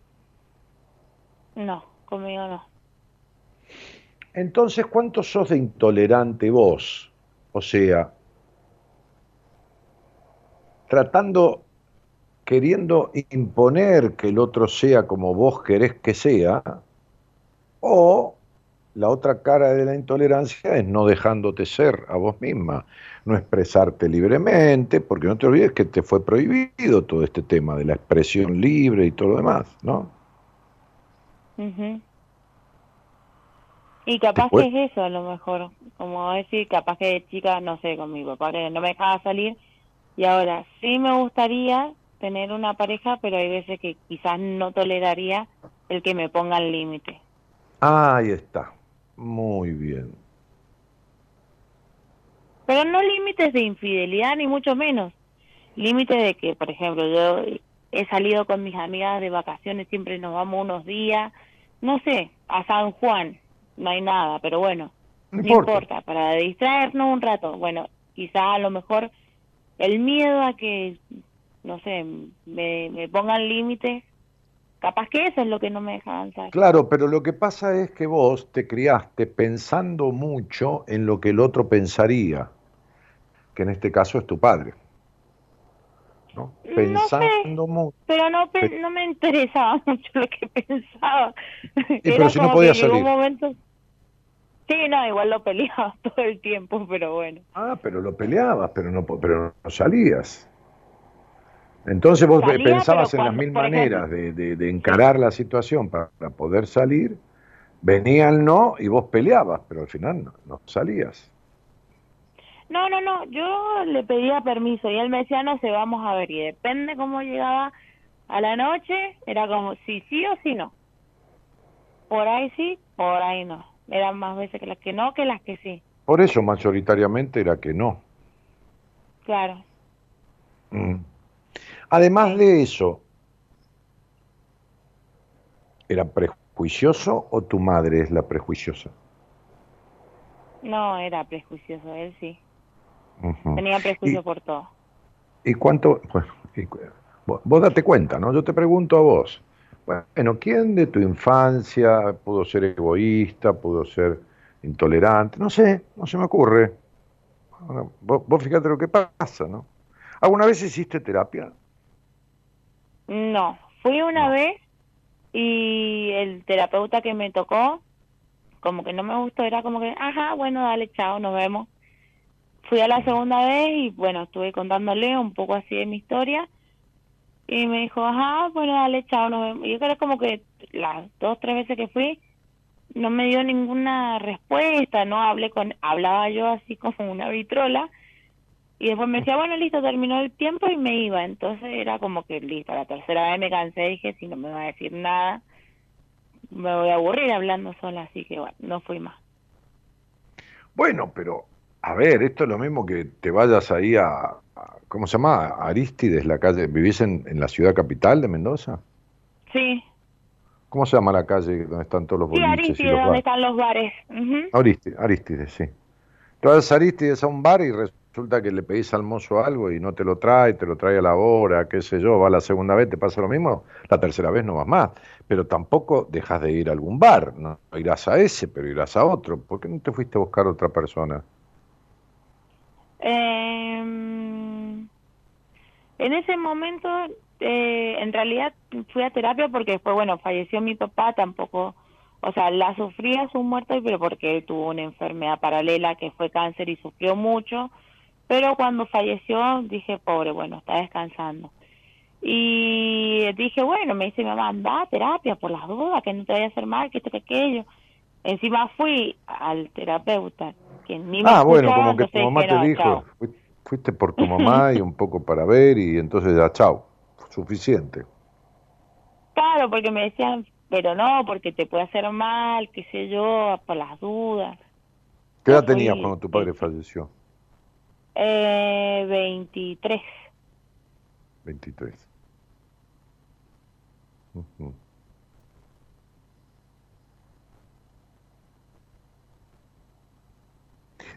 No, conmigo no. Entonces, ¿cuánto sos de intolerante vos? O sea, tratando, queriendo imponer que el otro sea como vos querés que sea, o la otra cara de la intolerancia es no dejándote ser a vos misma, no expresarte libremente, porque no te olvides que te fue prohibido todo este tema de la expresión libre y todo lo demás, ¿no? Y capaz Después- que es eso, a lo mejor. Como decir, capaz que de chica, no sé, con mi papá que no me dejaba salir. Y ahora sí me gustaría tener una pareja, pero hay veces que quizás no toleraría el que me ponga el límite. Ahí está, muy bien. Pero no límites de infidelidad, ni mucho menos. Límites de que, por ejemplo, yo he salido con mis amigas de vacaciones, siempre nos vamos unos días, no sé, a San Juan, no hay nada, pero bueno, No importa. importa, para distraernos un rato. Bueno, quizá a lo mejor el miedo a que, no sé, me, me pongan límites, capaz que eso es lo que no me deja avanzar. Claro, pero lo que pasa es que vos te criaste pensando mucho en lo que el otro pensaría, que en este caso es tu padre. ¿no? No Pensando mucho. Pero no, no me interesaba (laughs) mucho lo que pensaba. pero si no podía salir. momento... Sí, no, igual lo peleaba (laughs) todo el tiempo, pero bueno. Ah, pero lo peleabas, pero no, pero no salías. Entonces vos Salía, pensabas en las mil maneras de, de- de encarar la situación para, para poder salir. Venía el no y vos peleabas, pero al final no, no salías. No, no, no, yo le pedía permiso y él me decía, no sé, vamos a ver. Y depende cómo llegaba a la noche, era como si sí o si no. Por ahí sí, por ahí no. Eran más veces que las que no que las que sí. Por eso mayoritariamente era que no. Claro. Mm. Además de eso, ¿era prejuicioso o tu madre es la prejuiciosa? No, era prejuicioso, él sí. Tenía prejuicio Y- por todo. ¿Y cuánto? Bueno, y vos, vos date cuenta, ¿no? Yo te pregunto a vos. Bueno, ¿quién de tu infancia pudo ser egoísta, pudo ser intolerante? No sé, no se me ocurre. Vos, vos fíjate lo que pasa, ¿no? ¿Alguna vez hiciste terapia? No, fui una No. vez y el terapeuta que me tocó, como que no me gustó, era como que, ajá, bueno, dale, chao, nos vemos. Fui a la segunda vez y bueno, estuve contándole un poco así de mi historia y me dijo, ajá, bueno, dale, chao, nos vemos. Y yo creo como que las dos, tres veces que fui, no me dio ninguna respuesta, no hablé con, hablaba yo así como una vitrola y después me decía, bueno, listo, terminó el tiempo y me iba. Entonces era como que listo, la tercera vez me cansé, dije, si no me va a decir nada, me voy a aburrir hablando sola, así que bueno, no fui más. Bueno, pero, a ver, esto es lo mismo que te vayas ahí a, a- ¿cómo se llama? A Aristides, la calle, ¿vivís en, en la ciudad capital de Mendoza? Sí, ¿Cómo se llama la calle donde están todos los sí, boliches y Aristides, los donde bares? están los bares. Ujú. Aristides, Aristides, sí. Tú vas a Aristides a un bar y resulta que le pedís al mozo algo y no te lo trae, te lo trae a la hora, qué sé yo, va la segunda vez, te pasa lo mismo, la tercera vez no vas más. Pero tampoco dejas de ir a algún bar, no irás a ese, pero irás a otro. ¿Por qué no te fuiste a buscar otra persona? Em, En ese momento, eh, en realidad fui a terapia porque después, bueno, falleció mi papá, tampoco, o sea, la sufría su muerte, pero porque tuvo una enfermedad paralela que fue cáncer y sufrió mucho, pero cuando falleció dije, pobre, bueno, está descansando. Y dije, bueno, me dice mi mamá, anda a terapia por las dudas, que no te vaya a hacer mal, que esto, que aquello. Encima fui al terapeuta, que ni me Ah, bueno, como que tu mamá te dijo, fuiste por tu (laughs) mamá y un poco para ver y entonces ya, chao, suficiente. Claro, porque me decían, pero no, porque te puede hacer mal, qué sé yo, por las dudas. ¿Qué edad tenías cuando tu padre falleció? Eh, 23. 23.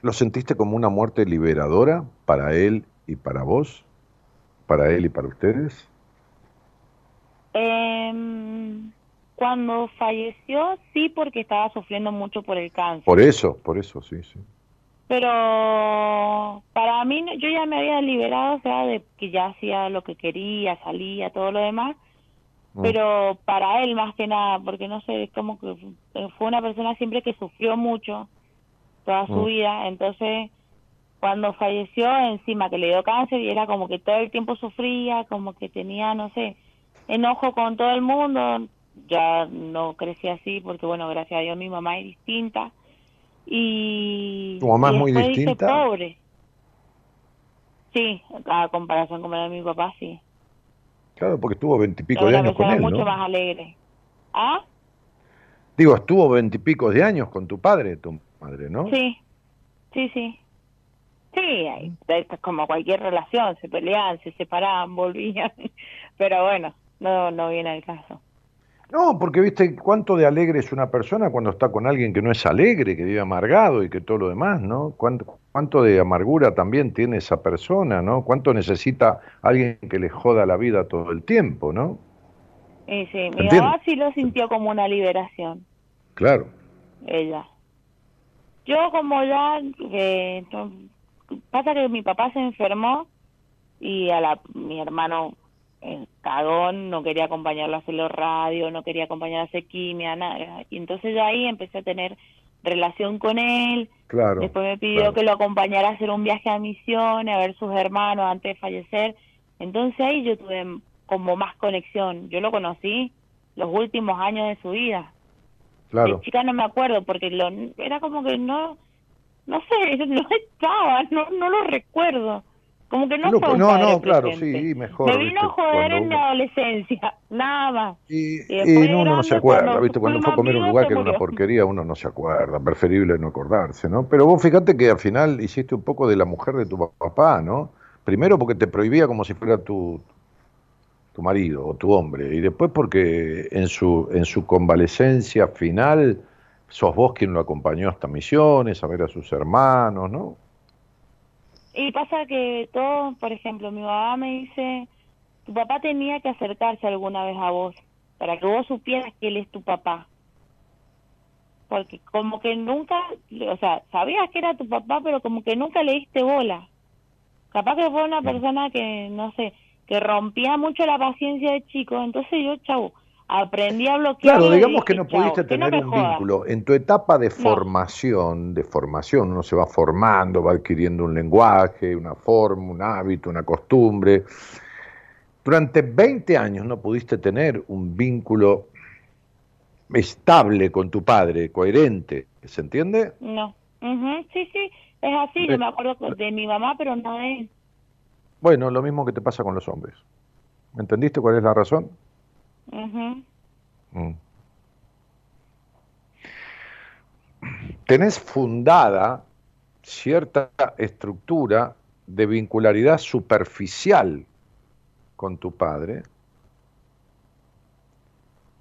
¿Lo sentiste como una muerte liberadora para él y para vos? ¿Para él y para ustedes? Eh, cuando falleció, sí, porque estaba sufriendo mucho por el cáncer. Por eso, por eso, sí, sí. Pero para mí, yo ya me había liberado, o sea, de que ya hacía lo que quería, salía, todo lo demás. Mm. Pero para él más que nada, porque no sé, es como que fue una persona siempre que sufrió mucho toda su mm. vida, entonces cuando falleció encima que le dio cáncer y era como que todo el tiempo sufría, como que tenía, no sé, enojo con todo el mundo, ya no crecí así porque bueno, gracias a Dios mi mamá es distinta y tu mamá es muy distinta. pobre. Sí, a comparación con la de mi papá, sí. Claro, porque estuvo veintipico de años con él, mucho más alegre. ¿Ah? Digo, estuvo veintipico de años con tu padre, tu madre, ¿no? Sí, sí, sí. Sí, es como cualquier relación, se peleaban, se separaban, (laughs) volvían, pero bueno, no, no viene al caso. No, porque viste cuánto de alegre es una persona cuando está con alguien que no es alegre, que vive amargado y que todo lo demás, ¿no? ¿Cuánto, cuánto de amargura también tiene esa persona, ¿no? ¿Cuánto necesita alguien que le joda la vida todo el tiempo, ¿no? Sí, sí, mi mamá sí lo sintió como una liberación. Claro. Ella. Yo como ya, eh, pasa que mi papá se enfermó y a la, mi hermano el cagón, no quería acompañarlo a hacerlo radio, no quería acompañarlo a hacer quimia, nada. Y entonces yo ahí empecé a tener relación con él. Claro. Después me pidió que lo acompañara a hacer un viaje a misiones, a ver sus hermanos antes de fallecer. Entonces ahí yo tuve como más conexión. Yo lo conocí los últimos años de su vida. Claro. De chica no me acuerdo porque lo, era como que no, no sé, (laughs) no estaba, no, no lo recuerdo. Como que no fue No, no, claro, sí, mejor. Me vino a joder en mi adolescencia, nada más. Y, uno no se acuerda, ¿viste? Cuando fue a comer un lugar que era una porquería, uno no se acuerda, preferible no acordarse, ¿no? Pero vos fíjate que al final hiciste un poco de la mujer de tu papá, ¿no? Primero porque te prohibía como si fuera tu, tu marido o tu hombre, y después porque en su, en su convalecencia final sos vos quien lo acompañó hasta misiones, a ver a sus hermanos, ¿no? Y pasa que todo, por ejemplo, mi mamá me dice, tu papá tenía que acercarse alguna vez a vos, para que vos supieras que él es tu papá. Porque como que nunca, o sea, sabías que era tu papá, pero como que nunca le diste bola. Capaz que fue una persona que, no sé, que rompía mucho la paciencia de chico, entonces yo, chau, aprendí a bloquear. Claro, digamos que no pudiste tener un vínculo. En tu etapa de formación, de formación, uno se va formando, va adquiriendo un lenguaje, una forma, un hábito, una costumbre. Durante 20 años no pudiste tener un vínculo estable con tu padre, coherente, ¿se entiende? No. Sí, sí, es así, yo me acuerdo de mi mamá, pero no él. Bueno, lo mismo que te pasa con los hombres. ¿Entendiste cuál es la razón? Mm. Tenés fundada cierta estructura de vincularidad superficial con tu padre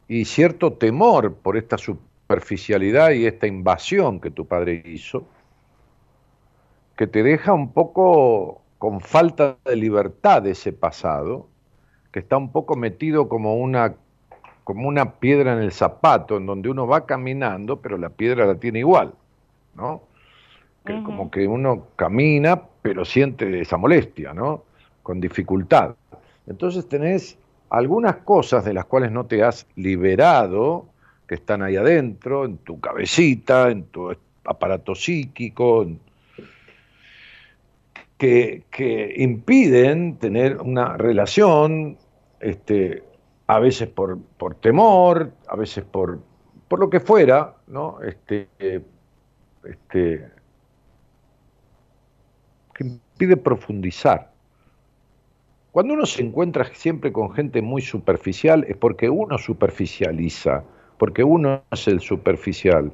y cierto temor por esta superficialidad y esta invasión que tu padre hizo, que te deja un poco con falta de libertad de ese pasado que está un poco metido como una, como una piedra en el zapato, en donde uno va caminando, pero la piedra la tiene igual, ¿no? Que Como que uno camina, pero siente esa molestia, ¿no? con dificultad. Entonces tenés algunas cosas de las cuales no te has liberado, que están ahí adentro, en tu cabecita, en tu aparato psíquico, que, que impiden tener una relación, este, a veces por, por temor, a veces por, por lo que fuera, ¿no? Este, este, que impide profundizar. Cuando uno se encuentra siempre con gente muy superficial es porque uno superficializa, porque uno es el superficial,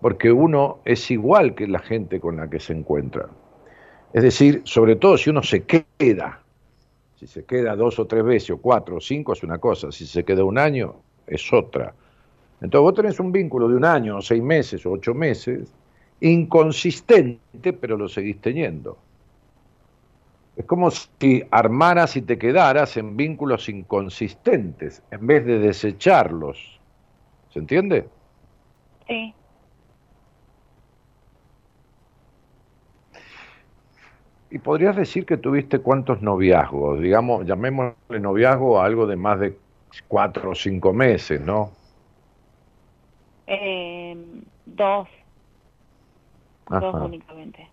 porque uno es igual que la gente con la que se encuentra. Es decir, sobre todo si uno se queda, si se queda dos o tres veces, o cuatro o cinco es una cosa, si se queda un año es otra. Entonces vos tenés un vínculo de un año, o seis meses, o ocho meses, inconsistente, pero lo seguís teniendo. Es como si armaras y te quedaras en vínculos inconsistentes en vez de desecharlos. ¿Se entiende? Sí. Y podrías decir que tuviste cuántos noviazgos, digamos, llamémosle noviazgo a algo de más de cuatro o cinco meses, ¿no? Eh, dos. Dos únicamente.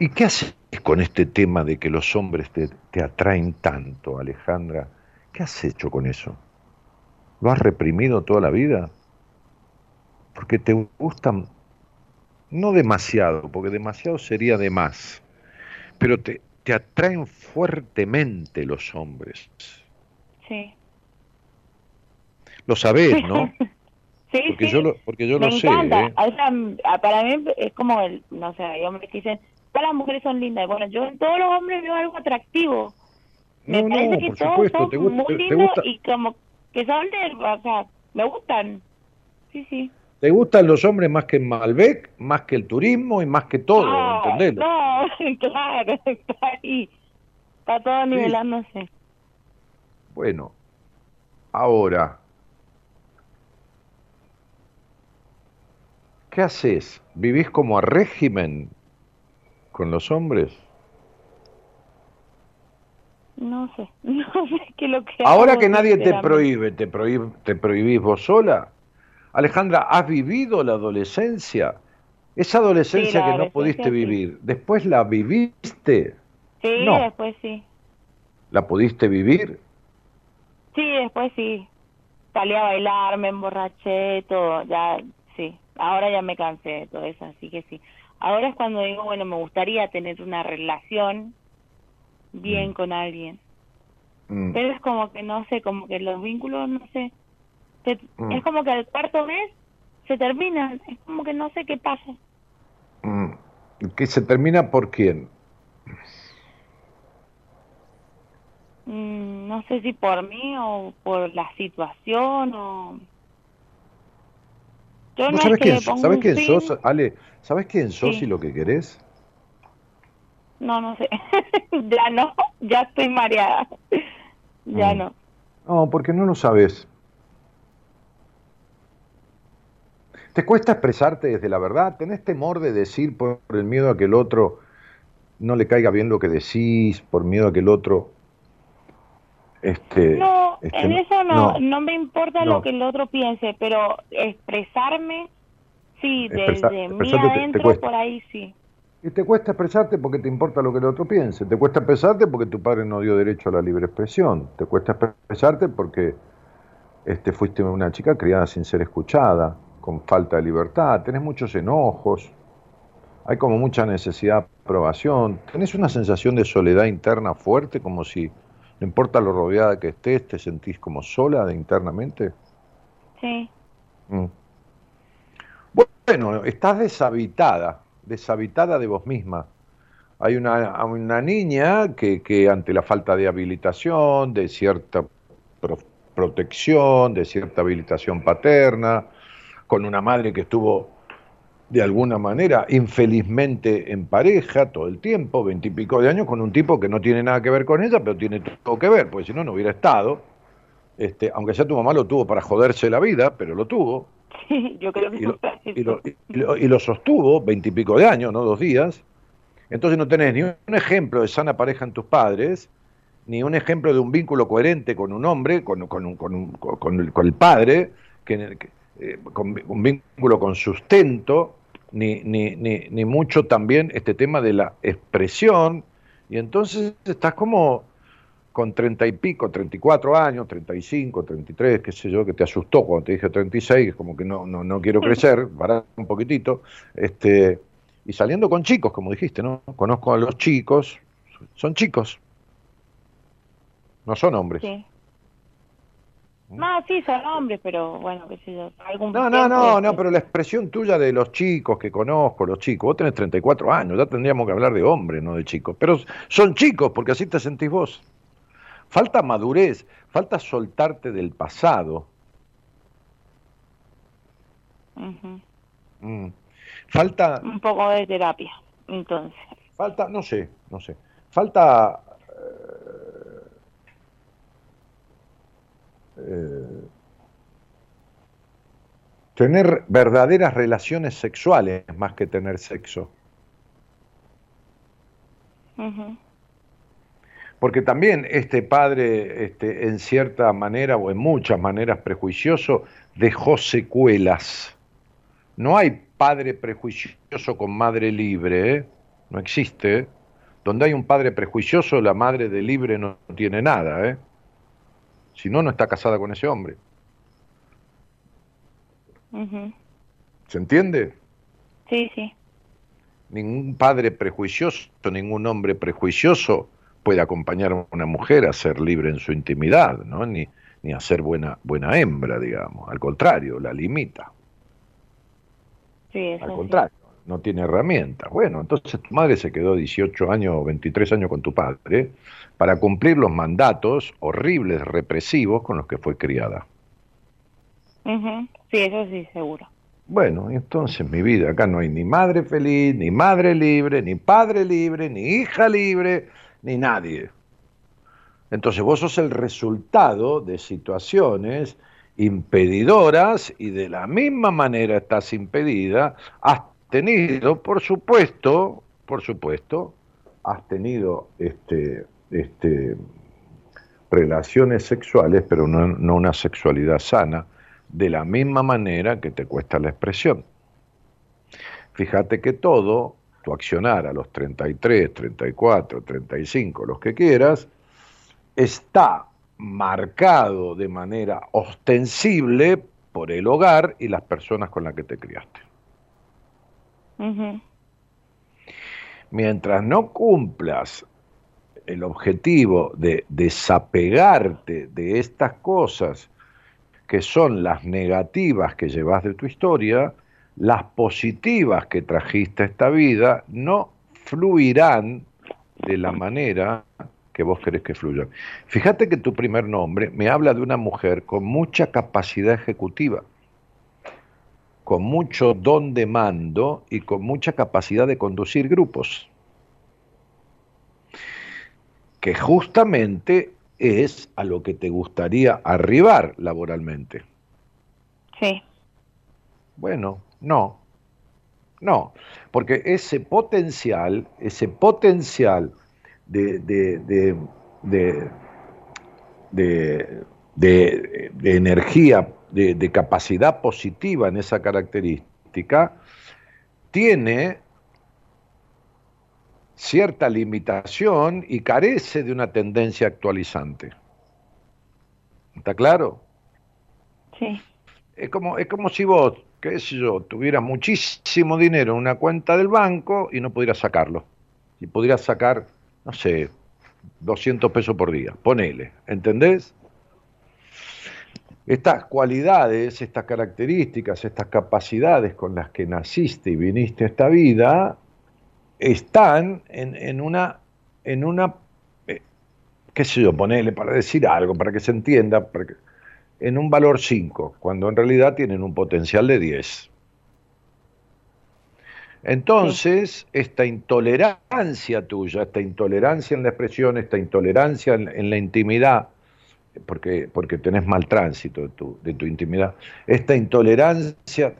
¿Y qué haces con este tema de que los hombres te, te, atraen tanto, Alejandra? ¿Qué has hecho con eso? ¿Lo has reprimido toda la vida? Porque te gustan, no demasiado, porque demasiado sería de más, pero te, te atraen fuertemente los hombres. Sí. Lo sabés, ¿no? (laughs) Sí, porque sí. yo lo, porque yo me lo sé. ¿eh? O sea, para mí es como el, no sé, hay hombres que dicen, todas las mujeres son lindas. Bueno, yo en todos los hombres veo algo atractivo. Me No, parece no, que todos supuesto, son te gusta- muy te lindos gusta- y como que son de, o sea, me gustan. Sí, sí. ¿Te gustan los hombres más que Malbec, más que el turismo y más que todo? no, ¿Entendés? no, (laughs) claro, está ahí. Está todo nivelándose. Bueno, ahora, ¿qué haces? ¿Vivís como a régimen con los hombres? No sé, (laughs) no sé qué lo que Ahora hago, que nadie te prohíbe, ¿te, prohíbe, ¿te prohibís vos sola? Alejandra, ¿has vivido la adolescencia? Esa adolescencia Sí, que no pudiste sí. vivir, ¿después la viviste? Sí, No. después sí. ¿La pudiste vivir? Sí, después sí. Salí a bailar, me emborraché, todo. Ya, sí. Ahora ya me cansé de todo eso, así que sí. Ahora es cuando digo, bueno, me gustaría tener una relación bien Mm. con alguien. Mm, Pero es como que, no sé, como que los vínculos, no sé. Mm. Es como que al cuarto mes se terminan. Es como que no sé qué pasa. mm. ¿Que se termina por quién? Mm, no sé si por mí o por la situación o... Yo no ¿Vos es sabés que quién, un quién fin. sos, Ale? ¿Sabés quién sos Sí. y lo que querés? No, no sé. (laughs) ya no, ya estoy mareada. ya Mm. no. No, porque no lo sabes. ¿Te cuesta expresarte desde la verdad? ¿Tenés temor de decir por el miedo a que el otro no le caiga bien lo que decís, por miedo a que el otro... Este, No, este, en eso no, no. no, me importa No. lo que el otro piense, pero expresarme, sí, Expresa- desde mí expresarte te- te adentro, por ahí sí. Y te cuesta expresarte porque te importa lo que el otro piense. Te cuesta expresarte porque tu padre no dio derecho a la libre expresión. Te cuesta expresarte porque este, fuiste una chica criada sin ser escuchada, con falta de libertad. Tenés muchos enojos. Hay como mucha necesidad de aprobación. Tenés una sensación de soledad interna fuerte, como si, no importa lo rodeada que estés, te sentís como sola de internamente. Sí, Mm. Bueno, estás deshabitada, deshabitada de vos misma. Hay una, una niña que, que ante la falta de habilitación, de cierta pro- protección, de cierta habilitación paterna, con una madre que estuvo de alguna manera infelizmente en pareja todo el tiempo, veintipico de años, con un tipo que no tiene nada que ver con ella, pero tiene todo que ver, porque si no, no hubiera estado. Este, aunque sea tu mamá lo tuvo para joderse la vida, pero lo tuvo (laughs) sí, yo creo que y lo, y lo- y lo- y lo sostuvo veintipico de años, no dos días. Entonces no tenés ni un ejemplo de sana pareja en tus padres, ni un ejemplo de un vínculo coherente con un hombre, con, con, con, con el padre, que, eh, con un vínculo con sustento, ni, ni, ni, ni mucho también este tema de la expresión, y entonces estás como con treinta y pico, treinta y cuatro años, treinta y cinco, treinta y tres, qué sé yo, que te asustó cuando te dije treinta y seis, como que no, no, no quiero crecer, parar un poquitito, este, y saliendo con chicos, como dijiste, ¿no? Conozco a los chicos, son chicos, no son hombres. Sí. No, sí, son hombres, pero bueno, qué sé yo. Algún no, no, no, no, pero la expresión tuya de los chicos que conozco, los chicos, vos tenés 34 años, ya tendríamos que hablar de hombres, no de chicos. Pero son chicos, porque así te sentís vos. Falta madurez, falta soltarte del pasado. Mm. Falta... Un poco de terapia, entonces. Falta, no sé, no sé. Falta... Eh, tener verdaderas relaciones sexuales más que tener sexo. Porque también este padre, este, en cierta manera o en muchas maneras prejuicioso, dejó secuelas. No hay padre prejuicioso con madre libre, ¿eh? no existe. Donde hay un padre prejuicioso, la madre de libre no tiene nada. ¿eh? Si no, no está casada con ese hombre. ¿Se entiende? Sí, sí. Ningún padre prejuicioso, ningún hombre prejuicioso puede acompañar a una mujer a ser libre en su intimidad, ¿no? Ni, ni a ser buena, buena hembra, digamos. Al contrario, la limita. Sí, Al contrario, no tiene herramientas. Bueno, entonces tu madre se quedó 18 años o 23 años con tu padre para cumplir los mandatos horribles, represivos con los que fue criada. Sí, eso sí, seguro. Bueno, entonces mi vida, acá no hay ni madre feliz, ni madre libre, ni padre libre, ni hija libre, ni nadie. Entonces vos sos el resultado de situaciones impedidoras y de la misma manera estás impedida, has tenido, por supuesto, por supuesto, has tenido este, este, relaciones sexuales, pero no, no una sexualidad sana, de la misma manera que te cuesta la expresión. Fíjate que todo tu accionar a los 33, 34, 35, los que quieras, está marcado de manera ostensible por el hogar y las personas con las que te criaste. Mientras no cumplas el objetivo de desapegarte de estas cosas que son las negativas que llevas de tu historia, las positivas que trajiste a esta vida no fluirán de la manera que vos querés que fluyan. Fíjate que tu primer nombre me habla de una mujer con mucha capacidad ejecutiva, con mucho don de mando y con mucha capacidad de conducir grupos, que justamente es a lo que te gustaría arribar laboralmente. Sí. Bueno, no, no, porque ese potencial, ese potencial de, de, de, de, de energía, de, capacidad positiva en esa característica, tiene cierta limitación y carece de una tendencia actualizante. ¿Está claro? Sí. Es como, es como si vos qué sé yo, tuviera muchísimo dinero en una cuenta del banco y no pudiera sacarlo. Y pudiera sacar, no sé, 200 pesos por día, ponele, ¿entendés? Estas cualidades, estas características, estas capacidades con las que naciste y viniste a esta vida, están en, en una, en una eh, qué sé yo, ponele para decir algo, para que se entienda, en un valor 5, cuando en realidad tienen un potencial de 10. Entonces, esta intolerancia tuya, esta intolerancia en la expresión, esta intolerancia en, la intimidad, porque, porque tenés mal tránsito de tu, de tu intimidad, esta intolerancia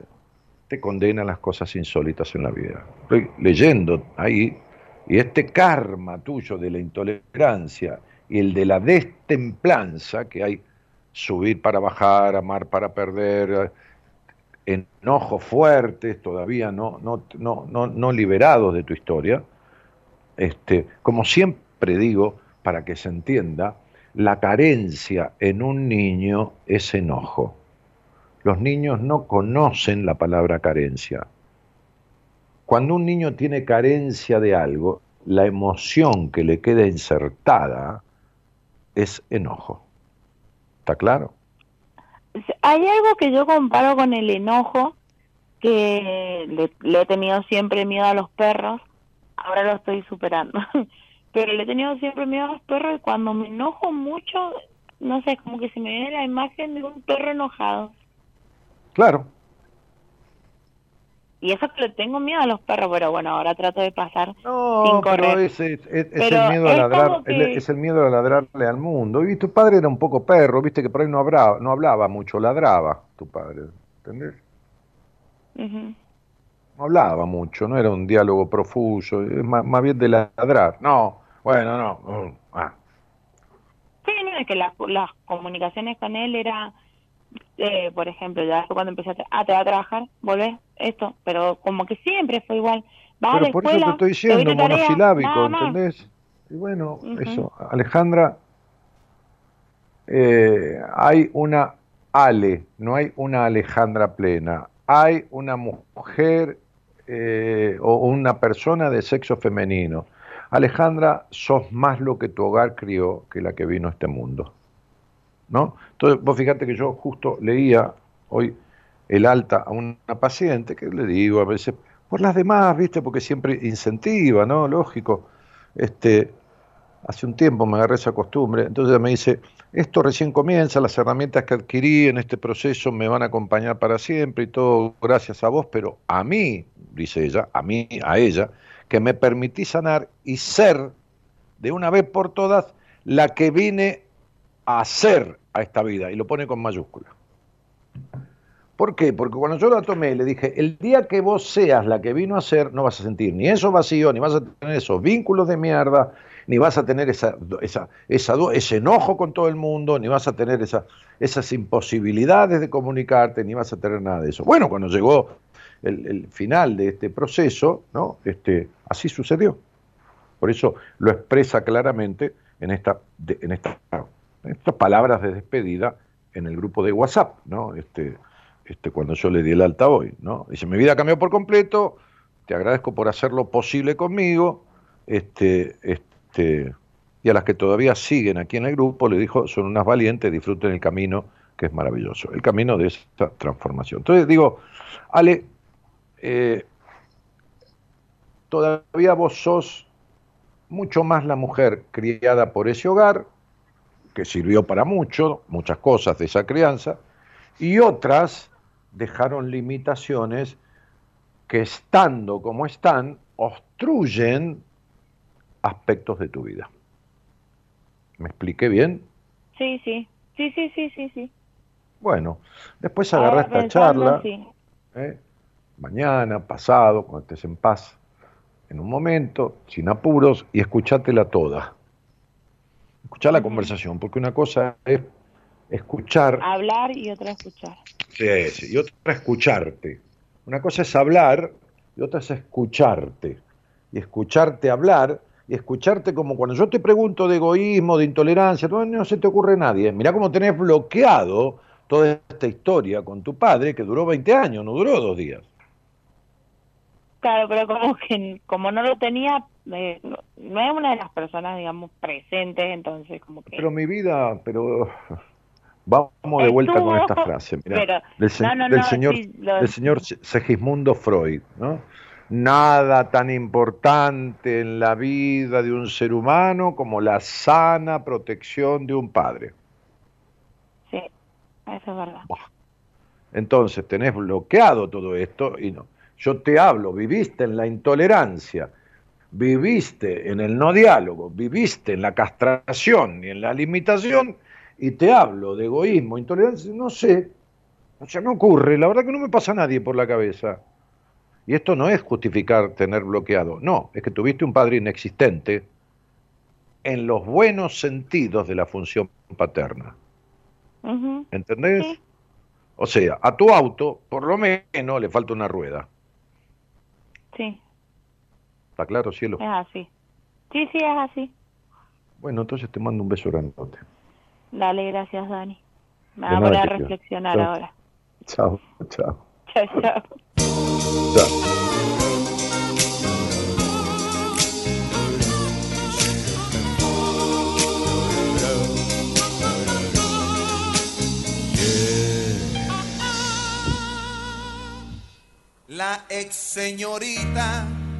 te condena a las cosas insólitas en la vida. Estoy leyendo ahí Y este karma tuyo de la intolerancia y el de la destemplanza, que hay subir para bajar, amar para perder, enojos fuertes todavía no, no, no, no, no liberados de tu historia, este, como siempre digo, para que se entienda, la carencia en un niño es enojo. Los niños no conocen la palabra carencia. Cuando un niño tiene carencia de algo, la emoción que le queda insertada es enojo. ¿Está claro? Hay algo que yo comparo con el enojo, que le, he tenido siempre miedo a los perros, ahora lo estoy superando, (laughs) pero le he tenido siempre miedo a los perros y cuando me enojo mucho, no sé, como que se me viene la imagen de un perro enojado. Claro, y eso que le tengo miedo a los perros, pero bueno, ahora trato de pasar no, sin correr. Pero es, es, el miedo a ladrar, es el miedo a ladrarle al mundo. Y tu padre era un poco perro, viste que por ahí no hablaba, no hablaba mucho, ladraba tu padre, ¿entendés? No hablaba mucho, no era un diálogo profuso, más, más bien de ladrar. No, bueno, no. Ah. Sí, no, es que las comunicaciones con él era eh, por ejemplo, ya cuando empecé a, ah, te va a trabajar, volvés, esto, pero como que siempre fue igual. pero por eso te estoy diciendo, monosilábico, ¿entendés? Y bueno, eso, Alejandra, eh, hay una Ale, no hay una Alejandra plena, hay una mujer eh, o una persona de sexo femenino. Alejandra, sos más lo que tu hogar crió que la que vino a este mundo. ¿No? Entonces, vos fíjate que yo justo leía hoy el alta a una paciente, que le digo a veces, por las demás, ¿viste? Porque siempre incentiva, ¿no? Lógico. Este, hace un tiempo me agarré esa costumbre, entonces me dice, esto recién comienza, las herramientas que adquirí en este proceso me van a acompañar para siempre y todo gracias a vos, pero a mí, dice ella, a mí, a ella, que me permití sanar y ser de una vez por todas la que vine hacer a esta vida, y lo pone con mayúscula. ¿Por qué? Porque cuando yo la tomé, le dije, el día que vos seas la que vino a ser, no vas a sentir ni eso vacío, ni vas a tener esos vínculos de mierda, ni vas a tener esa, esa, esa, ese enojo con todo el mundo, ni vas a tener esa, esas imposibilidades de comunicarte, ni vas a tener nada de eso. Bueno, cuando llegó el, final de este proceso, ¿no? este, así sucedió. Por eso lo expresa claramente en esta, en esta estas palabras de despedida en el grupo de WhatsApp, ¿no? Este, este, cuando yo le di el alta hoy, ¿no? Dice, mi vida cambió por completo, te agradezco por hacer lo posible conmigo, este, este, y a las que todavía siguen aquí en el grupo, le dijo, son unas valientes, disfruten el camino, que es maravilloso, el camino de esta transformación. Entonces digo, Ale, eh, todavía vos sos mucho más la mujer criada por ese hogar, que sirvió para mucho, muchas cosas de esa crianza, y otras dejaron limitaciones que estando como están, obstruyen aspectos de tu vida. ¿Me expliqué bien? Sí, sí, sí, sí, sí, sí, sí. Bueno, después agarra esta charla, ¿eh? mañana, pasado, cuando estés en paz, en un momento, sin apuros, y escuchátela toda escuchar la conversación, porque una cosa es escuchar. Hablar y otra escuchar. Sí, sí, y otra escucharte. Una cosa es hablar y otra es escucharte. Y escucharte hablar y escucharte como cuando yo te pregunto de egoísmo, de intolerancia, no, no se te ocurre nadie. Mirá cómo tenés bloqueado toda esta historia con tu padre que duró 20 años, no duró dos días. Claro, pero como que como no lo tenía, no, es una de las personas, digamos, presentes, entonces como que... Pero mi vida, pero vamos de vuelta con esta frase, mira, del, señor, del señor Segismundo Freud, ¿no? Nada tan importante en la vida de un ser humano como la sana protección de un padre. Sí, eso es verdad. Entonces tenés bloqueado todo esto y no. Yo te hablo, viviste en la intolerancia, viviste en el no diálogo, viviste en la castración y en la limitación, y te hablo de egoísmo, intolerancia, no sé, o sea, no ocurre, la verdad que no me pasa a nadie por la cabeza. Y esto no es justificar tener bloqueado, no, es que tuviste un padre inexistente en los buenos sentidos de la función paterna. ¿Entendés? O sea, a tu auto, por lo menos, le falta una rueda. Sí. ¿Está claro, cielo? Es así. Sí, sí, es así. Bueno, entonces te mando un beso grandote. Dale, gracias, Dani. Me voy a reflexionar ahora. Chao, chao. Chao, chao. La ex señorita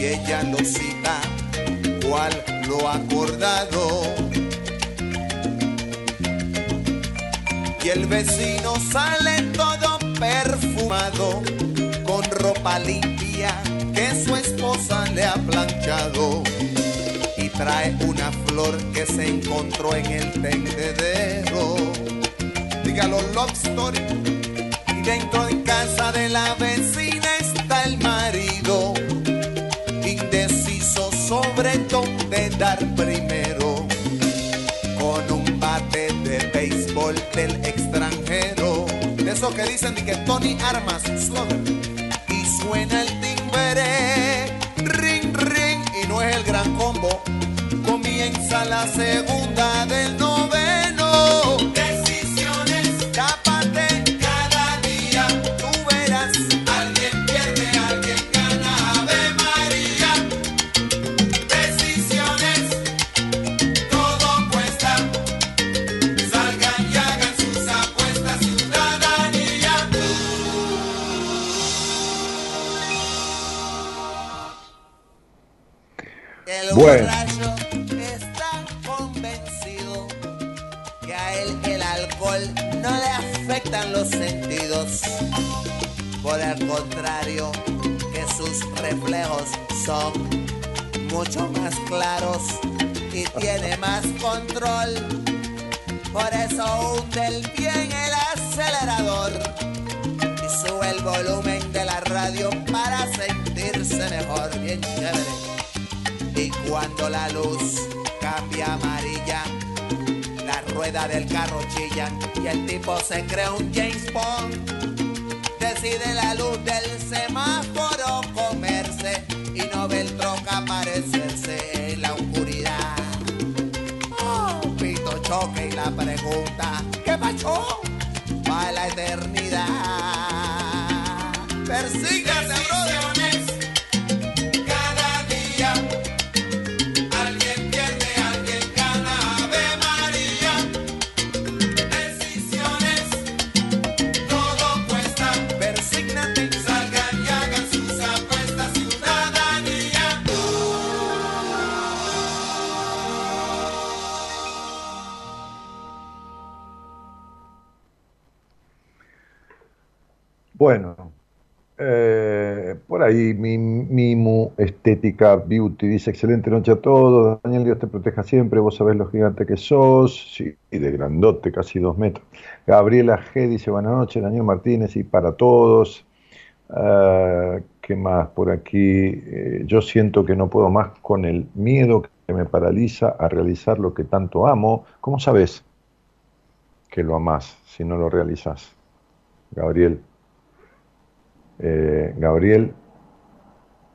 y ella lo cita cual lo ha acordado y el vecino sale todo perfumado con ropa limpia que su esposa le ha planchado y trae una flor que se encontró en el tendedero. Dígalo, love story. Y dentro de casa de la vecina dónde dar primero, con un bate de béisbol del extranjero, de que dicen de que Tony Armas, slugger, y suena el timbre, ring, ring, y no es el gran combo, comienza la segunda del noveno. Bueno. está convencido que a él el alcohol no le afectan los sentidos. Por el contrario, que sus reflejos son mucho más claros y tiene más control. Por eso hunde el bien el acelerador y sube el volumen de la radio para sentirse mejor, bien chévere. Y cuando la luz cambia amarilla, la rueda del carro chilla y el tipo se cree un James Bond. Decide la luz del semáforo comerse y no ve el troca aparecerse en la oscuridad. Oh, pito choque y la pregunta, ¿qué pasó? Para la eternidad. Bueno, eh, por ahí mi Mimu Estética Beauty dice excelente noche a todos, Daniel Dios te proteja siempre, vos sabés lo gigante que sos, sí, y de grandote, casi dos metros. Gabriela G dice buenas noches, Daniel Martínez y para todos. Uh, ¿Qué más por aquí? Eh, yo siento que no puedo más con el miedo que me paraliza a realizar lo que tanto amo. ¿Cómo sabes que lo amás si no lo realizas? Gabriel. Eh, Gabriel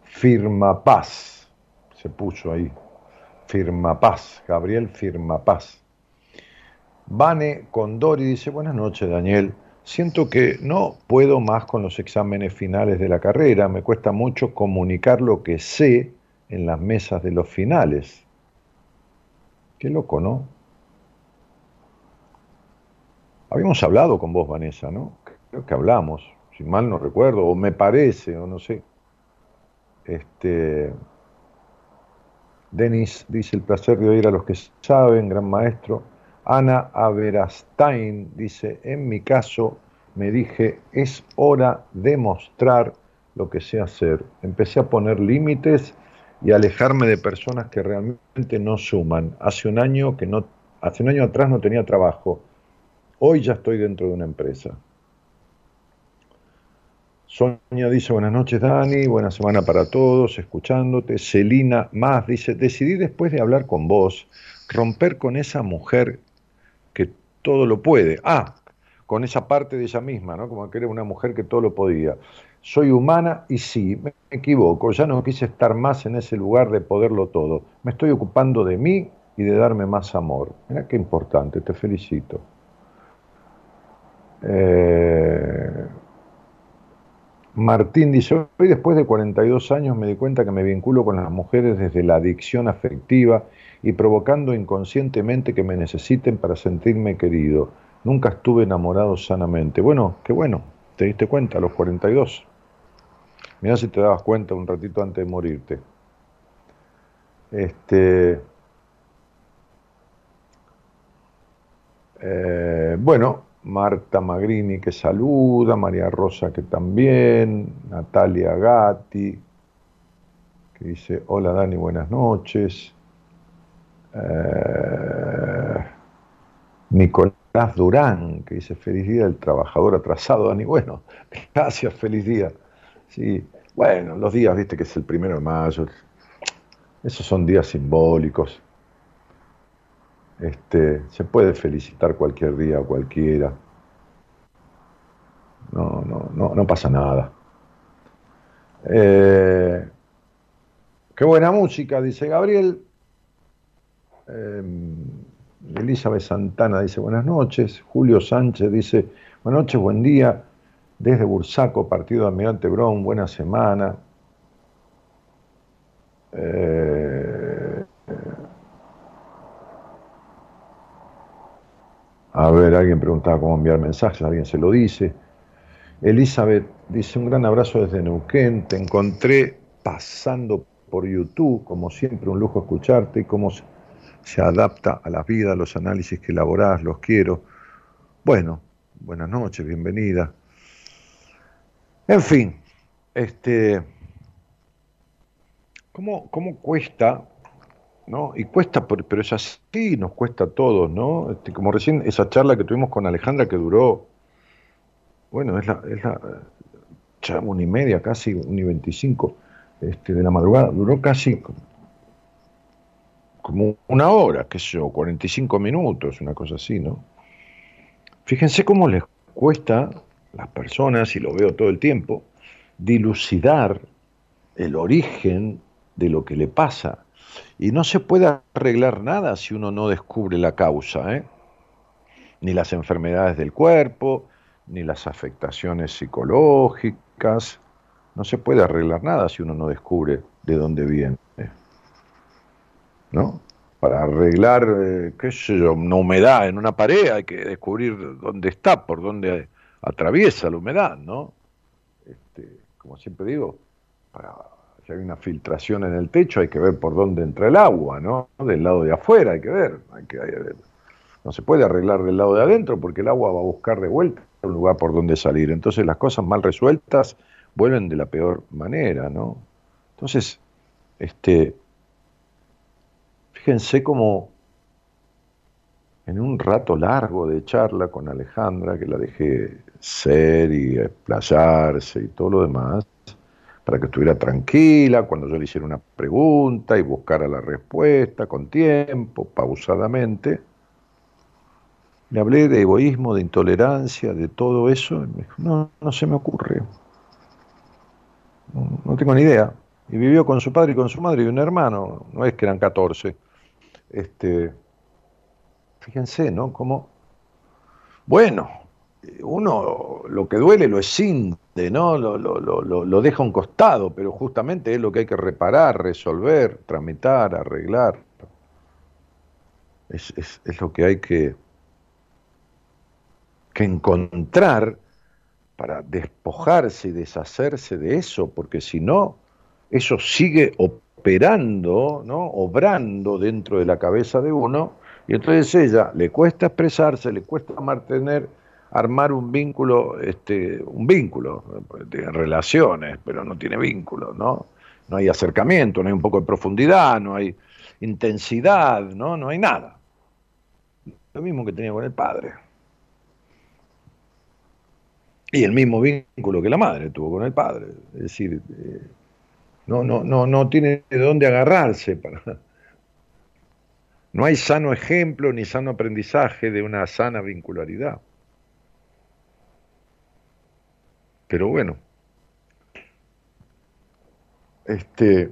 Firma Paz, se puso ahí, Firma Paz, Gabriel Firma Paz. Vane Condori dice, buenas noches Daniel, siento que no puedo más con los exámenes finales de la carrera, me cuesta mucho comunicar lo que sé en las mesas de los finales. Qué loco, ¿no? Habíamos hablado con vos, Vanessa, ¿no? Creo que hablamos si mal no recuerdo, o me parece, o no sé. Este, Denis dice el placer de oír a los que saben, gran maestro. Ana Averastain dice, en mi caso me dije, es hora de mostrar lo que sé hacer. Empecé a poner límites y alejarme de personas que realmente no suman. Hace un año que no, hace un año atrás no tenía trabajo. Hoy ya estoy dentro de una empresa. Sonia dice, buenas noches Dani, buena semana para todos, escuchándote. Celina Más dice, decidí después de hablar con vos, romper con esa mujer que todo lo puede. Ah, con esa parte de ella misma, ¿no? Como que era una mujer que todo lo podía. Soy humana y sí, me equivoco, ya no quise estar más en ese lugar de poderlo todo. Me estoy ocupando de mí y de darme más amor. Mira qué importante, te felicito. Eh, Martín dice, hoy después de 42 años me di cuenta que me vinculo con las mujeres desde la adicción afectiva y provocando inconscientemente que me necesiten para sentirme querido. Nunca estuve enamorado sanamente. Bueno, qué bueno, te diste cuenta a los 42. Mirá si te dabas cuenta un ratito antes de morirte. Este, eh, bueno, Marta Magrini que saluda, María Rosa que también, Natalia Gatti que dice, hola Dani, buenas noches. Eh, Nicolás Durán, que dice, feliz día del trabajador atrasado, Dani. Bueno, (laughs) gracias, feliz día. Sí, bueno, los días, viste que es el primero de mayo. Esos son días simbólicos. Este, se puede felicitar cualquier día o cualquiera. No, no, no, no pasa nada. Eh, qué buena música, dice Gabriel. Eh, Elizabeth Santana dice buenas noches. Julio Sánchez dice buenas noches, buen día. Desde Bursaco, partido de Almirante Brown, buena semana. Eh, A ver, alguien preguntaba cómo enviar mensajes, alguien se lo dice. Elizabeth dice un gran abrazo desde Neuquén, te encontré pasando por YouTube, como siempre un lujo escucharte y cómo se adapta a la vida, los análisis que elaborás, los quiero. Bueno, buenas noches, bienvenida. En fin, este, ¿cómo, cómo cuesta ¿no? Y cuesta, pero es así, nos cuesta a todos, ¿no? Este, como recién esa charla que tuvimos con Alejandra que duró, bueno, es la, es la una y media, casi, una y veinticinco este, de la madrugada, duró casi como una hora, qué sé yo, 45 minutos, una cosa así, ¿no? Fíjense cómo les cuesta a las personas, y lo veo todo el tiempo, dilucidar el origen de lo que le pasa y no se puede arreglar nada si uno no descubre la causa, ¿eh? ni las enfermedades del cuerpo, ni las afectaciones psicológicas, no se puede arreglar nada si uno no descubre de dónde viene. ¿No? Para arreglar, eh, qué sé yo, una humedad en una pared hay que descubrir dónde está, por dónde atraviesa la humedad, ¿no? Este, como siempre digo, para, si hay una filtración en el techo hay que ver por dónde entra el agua, ¿no? Del lado de afuera hay que ver, no se puede arreglar del lado de adentro porque el agua va a buscar de vuelta un lugar por donde salir. Entonces las cosas mal resueltas vuelven de la peor manera, ¿no? Entonces, este, fíjense cómo en un rato largo de charla con Alejandra, que la dejé ser y explayarse y todo lo demás, para que estuviera tranquila cuando yo le hiciera una pregunta y buscara la respuesta con tiempo, pausadamente. Le hablé de egoísmo, de intolerancia, de todo eso, y me dijo, no, no se me ocurre. No, tengo ni idea. Y vivió con su padre y con su madre y un hermano, no es que eran 14. Este, fíjense, ¿no? Como, bueno, uno lo que duele lo escinde, ¿no? Lo, lo, lo, deja a un costado, pero justamente es lo que hay que reparar, resolver, tramitar, arreglar. Es, es, es lo que hay que, que encontrar para despojarse y deshacerse de eso, porque si no, eso sigue operando, ¿no? obrando dentro de la cabeza de uno, y entonces ella le cuesta expresarse, le cuesta mantener, armar un vínculo, este, un vínculo de relaciones, pero no tiene vínculo, ¿no? No hay acercamiento, no hay un poco de profundidad, no hay intensidad, ¿no? No hay nada. Lo mismo que tenía con el padre. Y el mismo vínculo que la madre tuvo con el padre. Es decir, eh, no, no, no, no tiene de dónde agarrarse para. No hay sano ejemplo ni sano aprendizaje de una sana vincularidad. Pero bueno, este,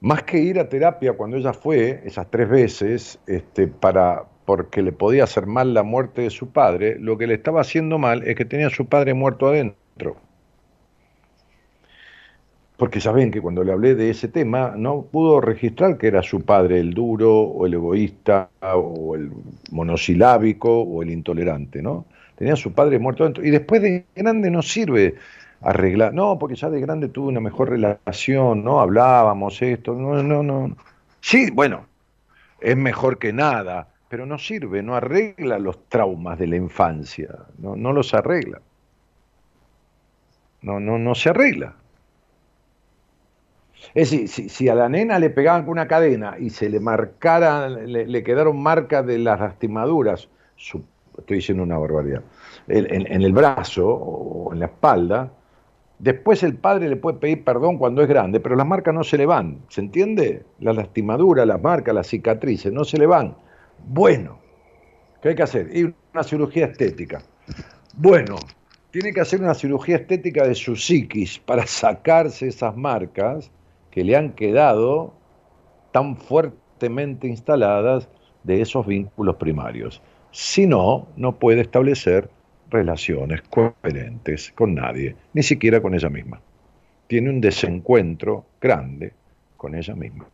más que ir a terapia cuando ella fue, esas tres veces, este, para, porque le podía hacer mal la muerte de su padre, lo que le estaba haciendo mal es que tenía a su padre muerto adentro. Porque ya ven que cuando le hablé de ese tema no pudo registrar que era su padre el duro o el egoísta o el monosilábico o el intolerante, ¿no? Tenía a su padre muerto adentro. Y después de grande no sirve arreglar, no, porque ya de grande tuvo una mejor relación, ¿no? Hablábamos esto, no, no, no. Sí, bueno, es mejor que nada, pero no sirve, no arregla los traumas de la infancia, no, no los arregla. No, no, no se arregla. Es decir, si, si, a la nena le pegaban con una cadena y se le marcaran, le, quedaron marcas de las lastimaduras, estoy diciendo una barbaridad, en, en, el brazo o en la espalda, después el padre le puede pedir perdón cuando es grande, pero las marcas no se le van, ¿se entiende? Las lastimaduras, las marcas, las cicatrices, no se le van bueno, ¿qué hay que hacer? Y una cirugía estética. Bueno, tiene que hacer una cirugía estética de su psiquis para sacarse esas marcas que le han quedado tan fuertemente instaladas de esos vínculos primarios. Si no, no puede establecer relaciones coherentes con nadie, ni siquiera con ella misma. Tiene un desencuentro grande con ella misma.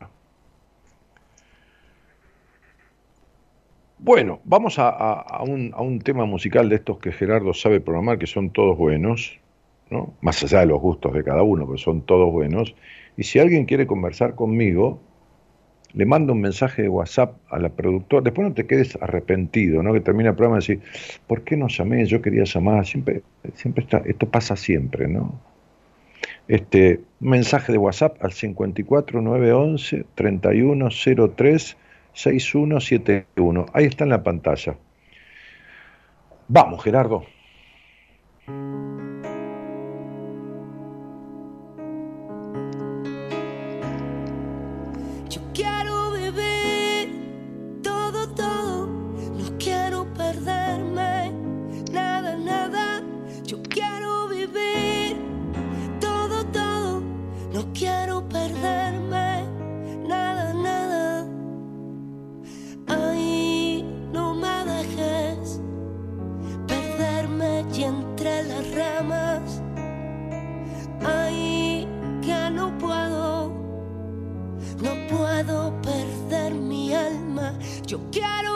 Bueno, vamos a, un, tema musical de estos que Gerardo sabe programar, que son todos buenos, ¿no? más allá de los gustos de cada uno, pero son todos buenos. Y si alguien quiere conversar conmigo, le mando un mensaje de WhatsApp a la productora. Después no te quedes arrepentido, ¿no? Que termina el programa y decir, ¿por qué no llamé? Yo quería llamar. Siempre, siempre está, esto pasa siempre, ¿no? Este, mensaje de WhatsApp al 54 911 3103 6171. Ahí está en la pantalla. Vamos, Gerardo. Yo quiero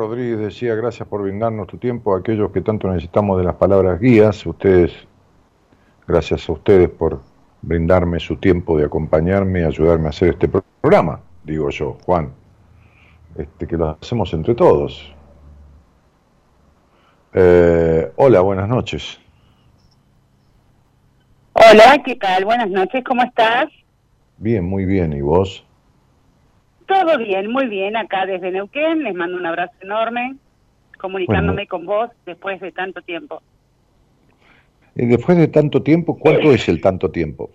Rodríguez decía, gracias por brindarnos tu tiempo a aquellos que tanto necesitamos de las palabras guías. Ustedes, gracias a ustedes por brindarme su tiempo de acompañarme y ayudarme a hacer este pro- programa, digo yo, Juan, este, que lo hacemos entre todos. Eh, hola, buenas noches. Hola, ¿qué tal? Buenas noches, ¿cómo estás? Bien, muy bien. ¿Y vos? Todo bien, muy bien, acá desde Neuquén, les mando un abrazo enorme, comunicándome con vos después de tanto tiempo. Y después de tanto tiempo, ¿cuánto es el tanto tiempo?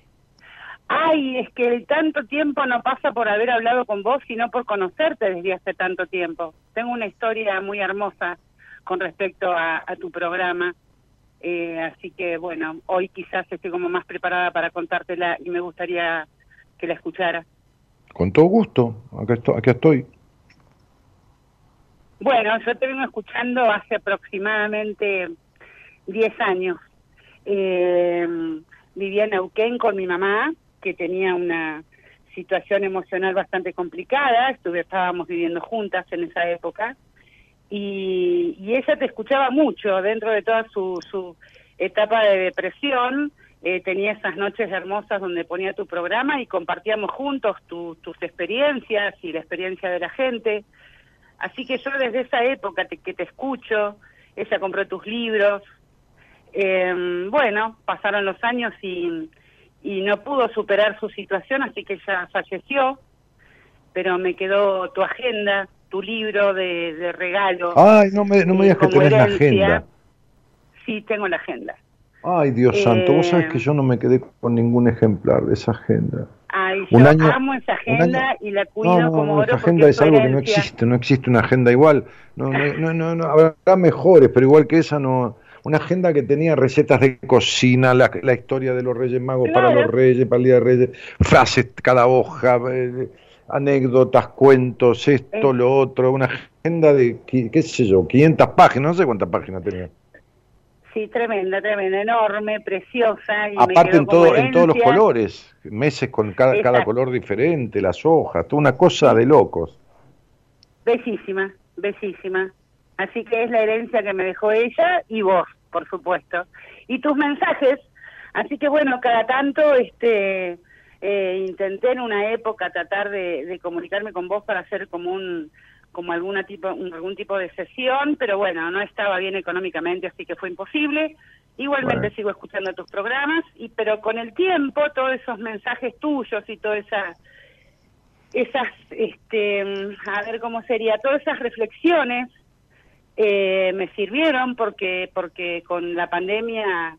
Ay, es que el tanto tiempo no pasa por haber hablado con vos, sino por conocerte desde hace tanto tiempo. Tengo una historia muy hermosa con respecto a, a tu programa, eh, así que bueno, hoy quizás estoy como más preparada para contártela y me gustaría que la escuchara. Con todo gusto, acá estoy. Acá estoy. Bueno, yo te vengo escuchando hace aproximadamente 10 años. Eh, vivía en Neuquén con mi mamá, que tenía una situación emocional bastante complicada. Estuve, estábamos viviendo juntas en esa época. Y, y ella te escuchaba mucho dentro de toda su, su etapa de depresión. Eh, tenía esas noches hermosas donde ponía tu programa y compartíamos juntos tu- tus experiencias y la experiencia de la gente. Así que yo desde esa época te- que te escucho, ella compró tus libros. Eh, bueno, pasaron los años y, y no pudo superar su situación, así que ella falleció, pero me quedó tu agenda, tu libro de, de regalo. Ay, no me, no me digas que tenés la agenda. sí, tengo la agenda. Ay, Dios santo, vos sabés Eh, que yo no me quedé con ningún ejemplar de esa agenda. Ay, Un yo año- amo esa agenda año- y la cuido No, no, como no, oro esa agenda es algo que no existe, no existe una agenda igual. No, no, no, no, no, habrá mejores, pero igual que esa no. Una agenda que tenía recetas de cocina, la, la historia de los Reyes Magos para los Reyes, para el Día de Reyes, frases cada hoja, eh, anécdotas, cuentos, esto, Eh. lo otro, una agenda de, qui- qué sé yo, 500 páginas, no sé cuántas páginas tenía. Sí, tremenda, tremenda, enorme, preciosa. Y Aparte en, todo, en todos los colores, meses con cada, color diferente, las hojas, toda una cosa de locos. Bellísima, bellísima. Así que es la herencia que me dejó ella y vos, por supuesto. Y tus mensajes. Así que bueno, cada tanto este eh, intenté en una época tratar de, de comunicarme con vos para hacer como un como alguna tipo algún tipo de sesión, pero bueno, no estaba bien económicamente, así que fue imposible. Igualmente Bueno. sigo escuchando tus programas y pero con el tiempo todos esos mensajes tuyos y toda esa esas, este, a ver cómo sería, todas esas reflexiones eh, me sirvieron porque porque con la pandemia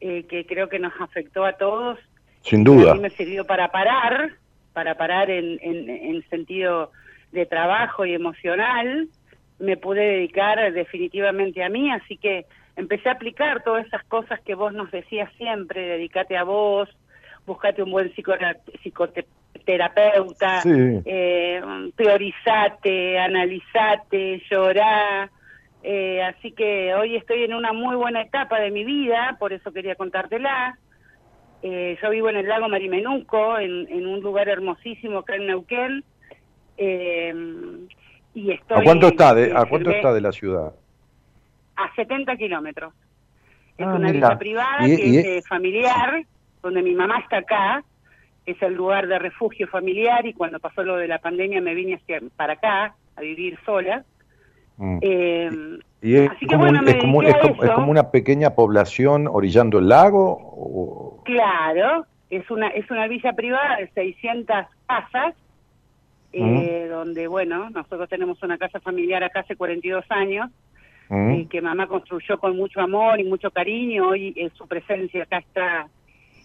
eh, que creo que nos afectó a todos, Sin a duda. mí me sirvió para parar, para parar en, en, en sentido de trabajo y emocional, me pude dedicar definitivamente a mí, así que empecé a aplicar todas esas cosas que vos nos decías siempre, dedícate a vos, buscate un buen psicoterapeuta, Sí. eh, priorizate, analizate, llorá. Eh, así que hoy estoy en una muy buena etapa de mi vida, por eso quería contártela. Eh, yo vivo en el lago Marimenuco, en, en un lugar hermosísimo acá en Neuquén. Eh, y estoy, ¿A cuánto está de, a cuánto está de la ciudad? A 70 kilómetros. Es Ah, una villa privada Y- que y- es eh, familiar, donde mi mamá está acá. Es el lugar de refugio familiar y cuando pasó lo de la pandemia me vine hacia, para acá a vivir sola. Mm. Eh, ¿Y es así que como, bueno, me es, como, es, como, es como una pequeña población orillando el lago? o- Claro, es una es una villa privada de 600 casas, eh, donde, bueno, nosotros tenemos una casa familiar acá hace 42 años, Mm. eh, que mamá construyó con mucho amor y mucho cariño, y eh, su presencia acá está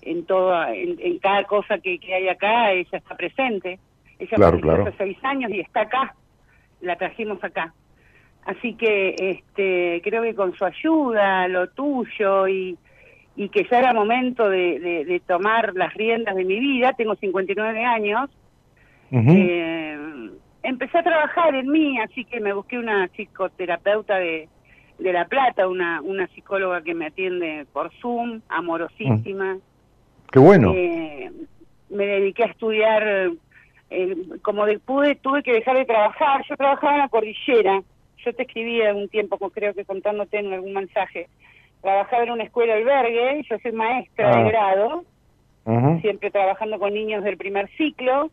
en toda, en, en cada cosa que, que hay acá, ella está presente. Ella Claro, claro. hace seis años y está acá, la trajimos acá. Así que este, creo que con su ayuda, lo tuyo y, y que ya era momento de, de- de tomar las riendas de mi vida, tengo 59 años, Eh, empecé a trabajar en mí, así que me busqué una psicoterapeuta de, de La Plata, una, una psicóloga que me atiende por Zoom, amorosísima. Qué bueno. Eh, me dediqué a estudiar, eh, como de, pude, tuve que dejar de trabajar. Yo trabajaba en la cordillera. Yo te escribía un tiempo, creo que contándote en algún mensaje. Trabajaba en una escuela albergue, yo soy maestra Ah. de grado, Ujú. siempre trabajando con niños del primer ciclo,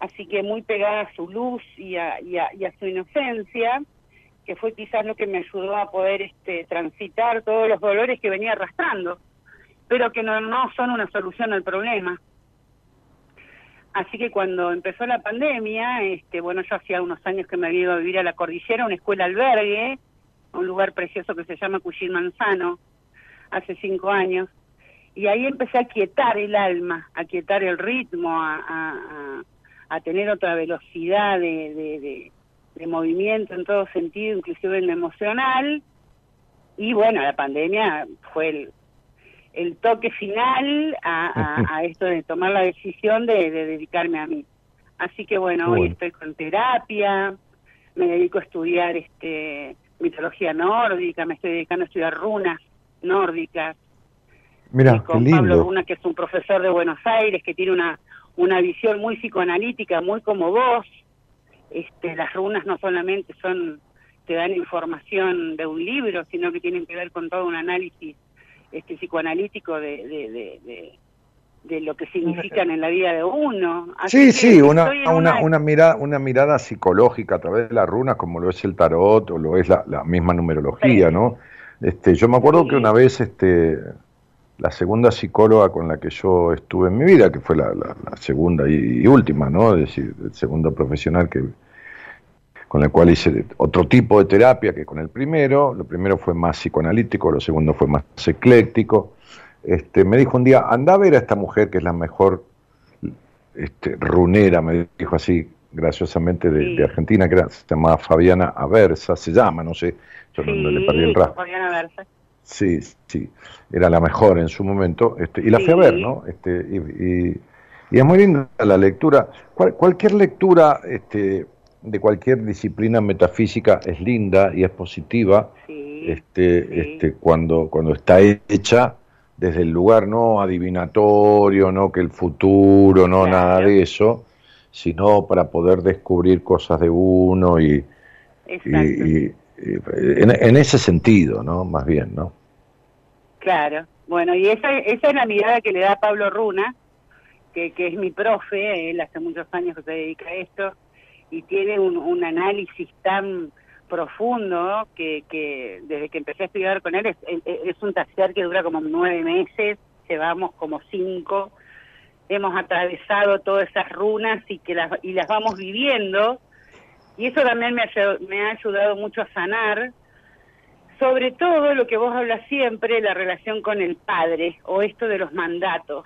así que muy pegada a su luz y a, y a- y a su inocencia, que fue quizás lo que me ayudó a poder este, transitar todos los dolores que venía arrastrando, pero que no, no son una solución al problema. Así que cuando empezó la pandemia, este, bueno, yo hacía unos años que me había ido a vivir a la cordillera, una escuela albergue, un lugar precioso que se llama Cuyín Manzano, hace cinco años, y ahí empecé a quietar el alma, a quietar el ritmo, a- a tener otra velocidad de, de- de- de movimiento en todo sentido, inclusive en lo emocional. Y bueno, la pandemia fue el, el toque final a, a- (laughs) a esto de tomar la decisión de, de dedicarme a mí. Así que bueno, hoy estoy con terapia, me dedico a estudiar este mitología nórdica, me estoy dedicando a estudiar runas nórdicas, Mira, qué con Pablo. Runa, que es un profesor de Buenos Aires, que tiene una, una visión muy psicoanalítica, muy como vos. Este, las runas no solamente son te dan información de un libro, sino que tienen que ver con todo un análisis este psicoanalítico de, de, de, de- de lo que significan en la vida de uno. Así Sí, sí, una, en una, una mirada, una mirada psicológica a través de las runas, como lo es el tarot o lo es la, la misma numerología, Sí. ¿no? Este, yo me acuerdo Sí. que una vez este, la segunda psicóloga con la que yo estuve en mi vida, que fue la, la- la segunda y, y última, ¿no? Es decir, el segundo profesional que, con el cual hice otro tipo de terapia que con el primero. Lo primero fue más psicoanalítico, lo segundo fue más ecléctico. Este, me dijo un día, anda a ver a esta mujer que es la mejor este, runera, me dijo así graciosamente de, Sí. de Argentina, que era, se llamaba Fabiana Aversa, se llama, no sé, yo no, no le perdí el rastro. Fabiana Versa. Sí, sí, era la mejor en su momento, este, y la fui a Sí. ver, ¿no? Este, y, y- y es muy linda la lectura. Cual- cualquier lectura este, de cualquier disciplina metafísica es linda y es positiva Sí. este, sí. este, cuando, cuando está hecha desde el lugar no adivinatorio, no que el futuro, no Claro. nada de eso, sino para poder descubrir cosas de uno y, y- y- y en, en ese sentido, ¿no? Más bien, ¿no? Claro. Bueno, y esa, esa es la mirada que le da Pablo Runa, que, que es mi profe, él hace muchos años que se dedica a esto, y tiene un, análisis tan profundo que, que desde que empecé a estudiar con él es, un taller que dura como nueve meses, llevamos como cinco, hemos atravesado todas esas runas y que las, y las vamos viviendo, y eso también me ha, me ha ayudado mucho a sanar, sobre todo lo que vos hablas siempre, la relación con el padre o esto de los mandatos,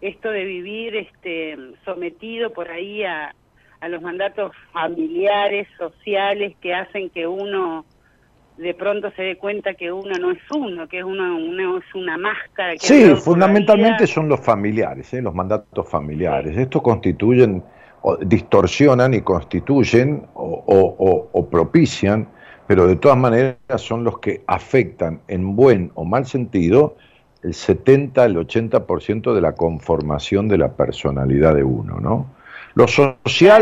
esto de vivir este sometido por ahí a, a los mandatos familiares, sociales que hacen que uno de pronto se dé cuenta que uno no es uno, que uno, uno es una máscara. Que Sí, fundamentalmente son los familiares, ¿eh? los mandatos familiares. Estos constituyen, o distorsionan y constituyen o- o- o propician, pero de todas maneras son los que afectan en buen o mal sentido el 70, el 80% de la conformación de la personalidad de uno, ¿no? Lo social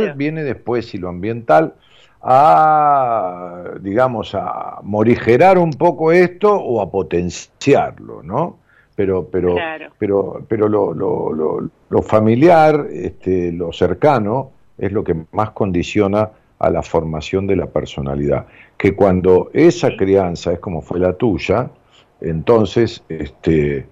Claro. viene después y lo ambiental a, digamos, a morigerar un poco esto o a potenciarlo, ¿no? Pero, pero, Claro. pero, pero lo, lo, lo, lo familiar, este, lo cercano, es lo que más condiciona a la formación de la personalidad. Que cuando esa crianza es como fue la tuya, entonces, este,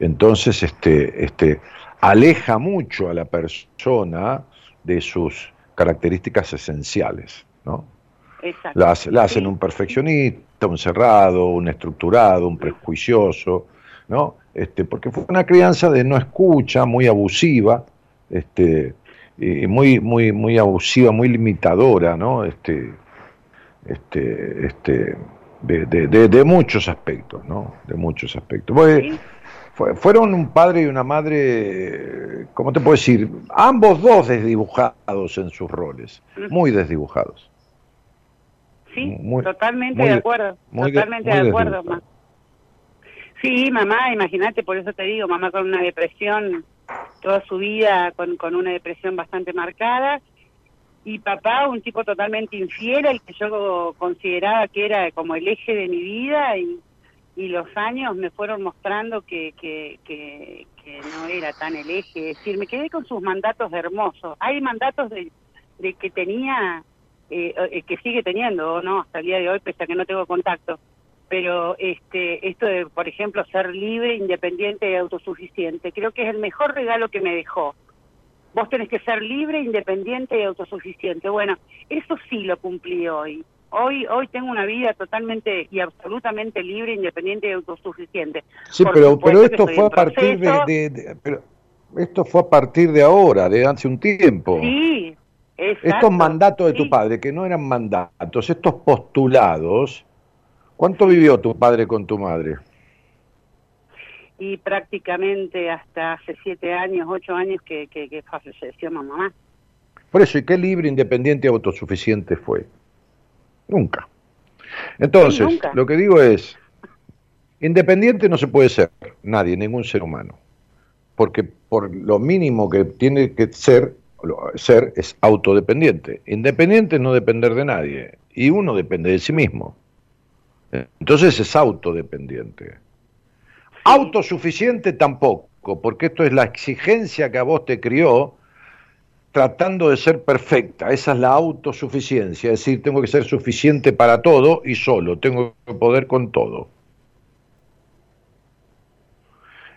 entonces, este, este, aleja mucho a la persona de sus características esenciales, ¿no? Exacto. La, hace- la hacen Sí. un perfeccionista, un cerrado, un estructurado, un prejuicioso, ¿no? Este, porque fue una crianza de no escucha, muy abusiva, este, y muy, muy, muy abusiva, muy limitadora, ¿no? Este, este, este, de, de- de- de muchos aspectos, ¿no? De muchos aspectos. Porque Sí. fue- fueron un padre y una madre, ¿cómo te puedo decir? Ambos dos desdibujados en sus roles, muy desdibujados. Sí, Muy- totalmente muy de acuerdo, muy totalmente de acuerdo. ma. Sí, mamá, imagínate, por eso te digo, mamá con una depresión, toda su vida con, con una depresión bastante marcada, y papá un tipo totalmente infiel, el que yo consideraba que era como el eje de mi vida, y, y los años me fueron mostrando que, que, que, no era tan el eje, es decir, me quedé con sus mandatos hermosos. Hay mandatos de, de que tenía eh, eh, que sigue teniendo, ¿no? Hasta el día de hoy, pese a que no tengo contacto. Pero este, esto de, por ejemplo, ser libre, independiente y autosuficiente, creo que es el mejor regalo que me dejó. Vos tenés que ser libre, independiente y autosuficiente. Bueno, eso sí lo cumplí hoy. Hoy, hoy tengo una vida totalmente y absolutamente libre, independiente y autosuficiente. Sí, Por pero, pero esto fue a partir de, proceso. de- de- pero esto fue a partir de ahora, de hace un tiempo. Sí, exacto. estos mandatos de tu padre, que no eran mandatos, estos postulados, ¿cuánto vivió tu padre con tu madre? y prácticamente hasta hace siete años, ocho años que, que, que falleció mamá. Por eso, ¿y qué libre, independiente y autosuficiente fue? Nunca. Entonces, Sí, nunca. lo que digo es, independiente no se puede ser nadie, ningún ser humano, porque por lo mínimo que tiene que ser, ser es autodependiente. Independiente es no depender de nadie, y uno depende de sí mismo. Entonces es autodependiente. Autosuficiente tampoco, porque esto es la exigencia que a vos te crió tratando de ser perfecta. Esa es la autosuficiencia, es decir, tengo que ser suficiente para todo y solo, tengo que poder con todo.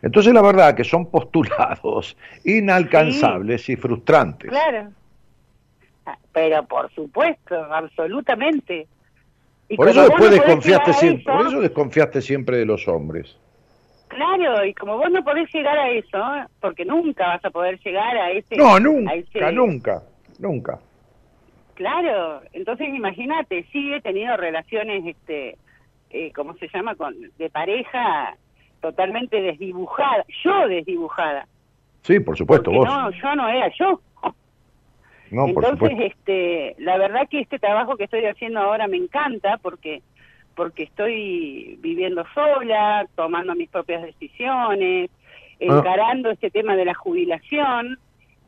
Entonces la verdad que son postulados (laughs) inalcanzables y frustrantes. Claro. Ah, pero por supuesto, absolutamente. Y Por eso después desconfiaste siempre, eso- por eso desconfiaste siempre de los hombres. Claro, y como vos no podés llegar a eso, porque nunca vas a poder llegar a ese... No, nunca, ese- nunca, nunca. Claro, entonces imagínate, sí he tenido relaciones, este, eh, ¿cómo se llama? Con, de pareja totalmente desdibujada, yo desdibujada. Sí, por supuesto, porque vos. No, yo no era yo. No, Entonces, este, la verdad que este trabajo que estoy haciendo ahora me encanta porque porque estoy viviendo sola, tomando mis propias decisiones, Ah. encarando este tema de la jubilación,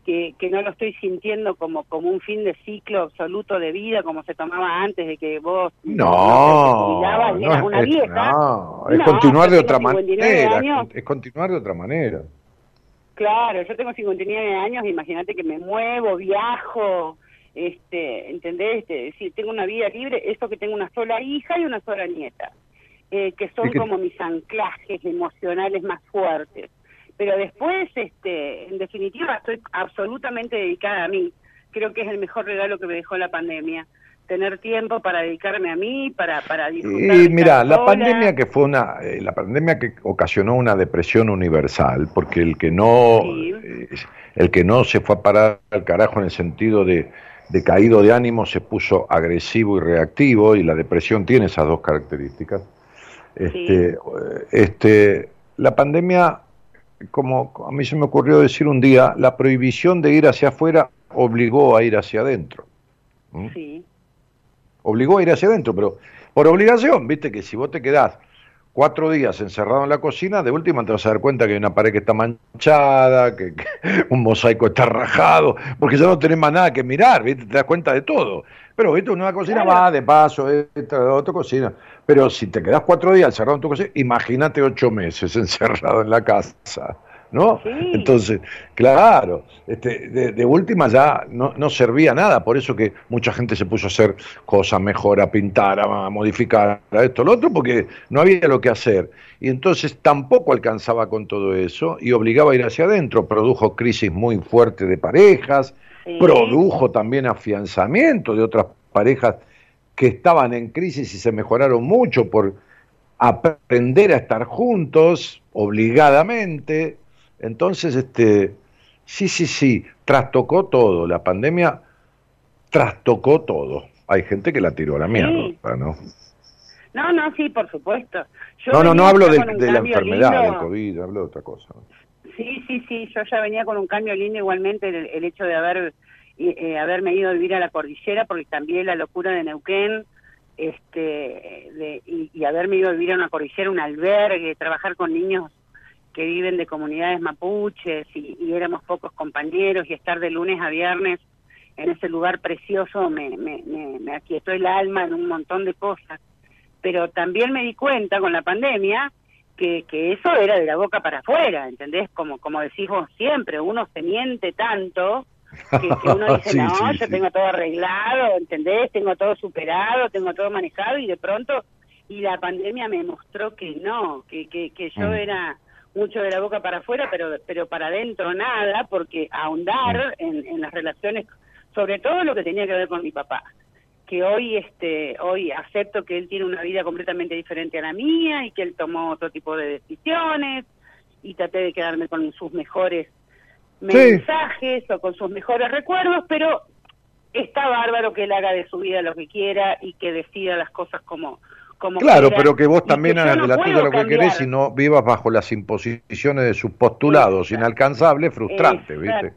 que, que no lo estoy sintiendo como, como un fin de ciclo absoluto de vida, como se tomaba antes de que vos No, no, una es, vieja. no, es No, continuar de otra 59 manera. años. Es continuar de otra manera. Claro, yo tengo 59 años, imagínate que me muevo, viajo, este, ¿entendés? Este, si tengo una vida libre, esto que tengo una sola hija y una sola nieta, eh, que son como mis anclajes emocionales más fuertes. Pero después, este, en definitiva, estoy absolutamente dedicada a mí. Creo que es el mejor regalo que me dejó la pandemia. Tener tiempo para dedicarme a mí, para, para disfrutar. Y mira, la pandemia que fue una, eh, la pandemia que ocasionó una depresión universal, porque el que no, Sí. eh, el que no se fue a parar al carajo en el sentido de, de caído de ánimo se puso agresivo y reactivo y la depresión tiene esas dos características. Este, eh, este, la pandemia, como a mí se me ocurrió decir un día, la prohibición de ir hacia afuera obligó a ir hacia adentro. ¿Mm? Sí, obligó a ir hacia adentro, pero por obligación, viste que si vos te quedás cuatro días encerrado en la cocina, de última te vas a dar cuenta que hay una pared que está manchada, que, que (laughs) un mosaico está rajado, porque ya no tenés más nada que mirar, viste, te das cuenta de todo. Pero viste, una cocina Claro. va de paso, esta, otra cocina. Pero si te quedás cuatro días encerrado en tu cocina, imagínate ocho meses (laughs) encerrado en la casa. ¿No? Sí. Entonces, claro, este, de, de última ya no, no servía nada, por eso que mucha gente se puso a hacer cosas mejor, a pintar, a, modificar, a esto, lo otro, porque no había lo que hacer. Y entonces tampoco alcanzaba con todo eso y obligaba a ir hacia adentro, produjo crisis muy fuertes de parejas, sí. produjo también afianzamiento de otras parejas que estaban en crisis y se mejoraron mucho por aprender a estar juntos obligadamente. Entonces, este, sí, sí, sí, trastocó todo. La pandemia trastocó todo. Hay gente que la tiró a la mierda, ¿no? No, no, sí, por supuesto. Yo No, no, no hablo de, la enfermedad, lindo. del COVID, hablo de otra cosa. Sí, sí, sí, yo ya venía con un cambio lindo igualmente el, el hecho de haber y, eh, haberme ido a vivir a la cordillera porque cambié la locura de Neuquén este de- y, y haberme ido a vivir a una cordillera, un albergue, trabajar con niños que viven de comunidades mapuches y, y éramos pocos compañeros y estar de lunes a viernes en ese lugar precioso me, me, me, me aquietó el alma en un montón de cosas. Pero también me di cuenta con la pandemia que, que eso era de la boca para afuera, ¿entendés? Como, como decís vos siempre, uno se miente tanto que, que uno (laughs) dice, Sí, no, sí, yo sí. tengo todo arreglado, ¿entendés? Tengo todo superado, tengo todo manejado y de pronto, y la pandemia me mostró que no, que, que, que yo Mm. era mucho de la boca para afuera, pero, pero para adentro nada, porque ahondar Mm. en, en las relaciones, sobre todo lo que tenía que ver con mi papá que hoy este hoy acepto que él tiene una vida completamente diferente a la mía y que él tomó otro tipo de decisiones y traté de quedarme con sus mejores mensajes o con sus mejores recuerdos, pero está bárbaro que él haga de su vida lo que quiera y que decida las cosas como como Claro, pero que vos también hagas no de la tuya lo que cambiar. querés y no vivas bajo las imposiciones de sus postulados inalcanzables, frustrantes, ¿viste?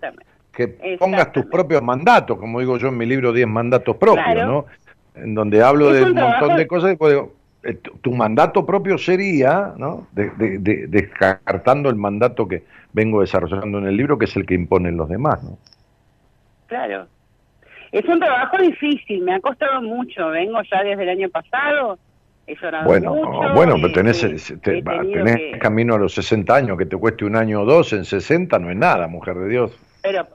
Que pongas tus propios mandatos, como digo yo en mi libro 10 mandatos propios, Claro. ¿no? En donde hablo Es de un un montón de cosas, y después digo, eh, tu, tu mandato propio sería, ¿no? De- de- de- descartando el mandato que vengo desarrollando en el libro, que es el que imponen los demás, ¿no? Claro. Es un trabajo difícil, me ha costado mucho, vengo ya desde el año pasado, he llorado Bueno, mucho. bueno, pero tenés, eh, te- he tenés que- camino a los 60 años, que te cueste un año o dos, en 60 no es nada, mujer de Dios. pero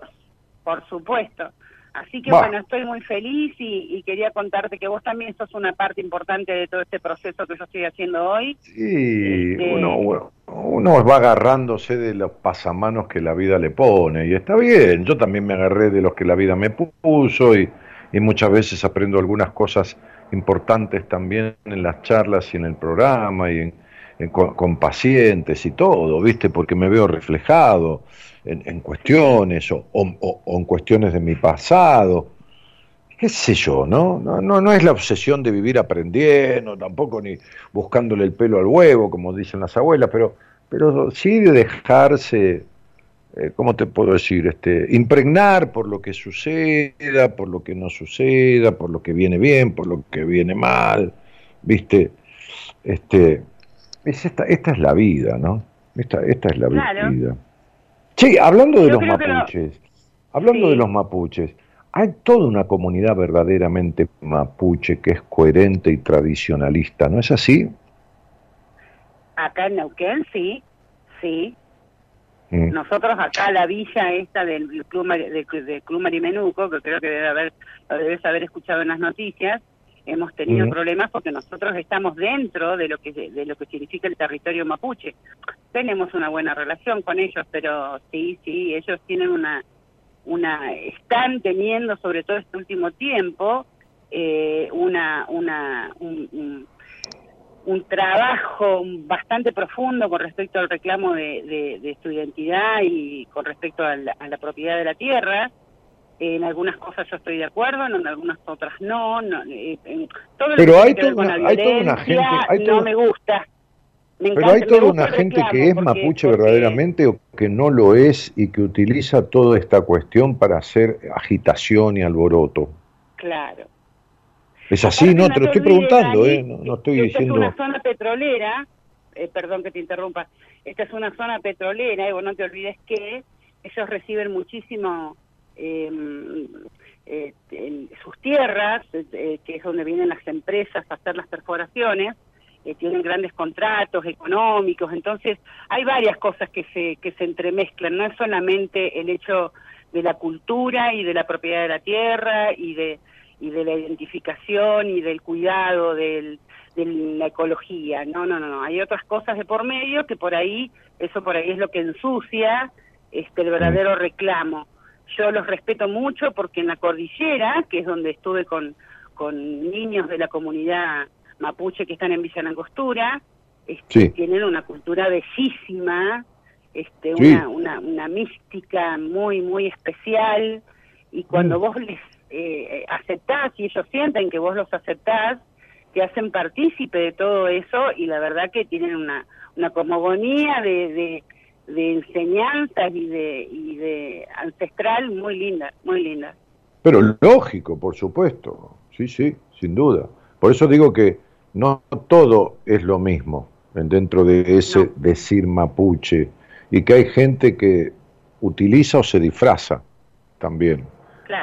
por supuesto. Así que bueno, estoy muy feliz y, y quería contarte que vos también sos una parte importante de todo este proceso que yo estoy haciendo hoy. Sí, Este- uno, uno va agarrándose de los pasamanos que la vida le pone y está bien. Yo también me agarré de los que la vida me puso y, y muchas veces aprendo algunas cosas importantes también en las charlas y en el programa y con, pacientes y todo, ¿viste? Porque me veo reflejado en, cuestiones o, en cuestiones de mi pasado. ¿Qué sé yo, no? No, no? no es la obsesión de vivir aprendiendo, tampoco ni buscándole el pelo al huevo, como dicen las abuelas, pero, pero sí de dejarse ¿cómo te puedo decir? Este, impregnar por lo que suceda, por lo que no suceda, por lo que viene bien, por lo que viene mal, ¿viste? Este, es esta, esta es la vida, ¿no? Esta, esta es la vida. Sí, hablando de los mapuches, hablando de los mapuches, hay toda una comunidad verdaderamente mapuche que es coherente y tradicionalista, ¿no es así? Acá en Neuquén, sí, sí, Mm. Nosotros acá la villa esta del Club, del, Club Marimenuco, que creo que debe haber, lo debes haber escuchado en las noticias, hemos tenido mm. problemas porque nosotros estamos dentro de lo que de lo que significa el territorio mapuche. Tenemos una buena relación con ellos, pero sí, sí, ellos tienen una una están teniendo sobre todo este último tiempo eh, una una un un trabajo bastante profundo con respecto al reclamo de, de, su identidad y con respecto a la, propiedad de la tierra. En algunas cosas yo estoy de acuerdo, en algunas otras no. no eh, todo Pero hay, toda una, hay toda una gente... no me gusta. Pero hay toda una gente que es mapuche verdaderamente o que no lo es y que utiliza toda esta cuestión para hacer agitación y alboroto. Claro. Es así, no, te lo estoy preguntando, ¿eh? No, estoy diciendo... Esta es una zona petrolera, eh, perdón que te interrumpa, esta es una zona petrolera y vos no te olvides que ellos reciben muchísimo em, eh, sus tierras, eh, que es donde vienen las empresas a hacer las perforaciones, tienen grandes contratos económicos, entonces hay varias cosas que se, que se entremezclan, no es solamente el hecho de la cultura y de la propiedad de la tierra y de y de la identificación y del cuidado del, de la ecología. No, no, no, no. Hay otras cosas de por medio que por ahí, eso por ahí es lo que ensucia este, el verdadero reclamo. Yo los respeto mucho porque en la cordillera, que es donde estuve con, con niños de la comunidad mapuche que están en Villa Langostura, este, tienen una cultura bellísima, este, una, una, una mística muy, muy especial, y cuando mm. vos les eh, aceptás y ellos sienten que vos los aceptás, te hacen partícipe de todo eso y la verdad que tienen una, una cosmogonía de, de, enseñanzas y de, y de ancestral muy linda, muy linda. Pero lógico, por supuesto, sí, sí, sin duda. Por eso digo que no todo es lo mismo dentro de ese decir mapuche y que hay gente que utiliza o se disfraza también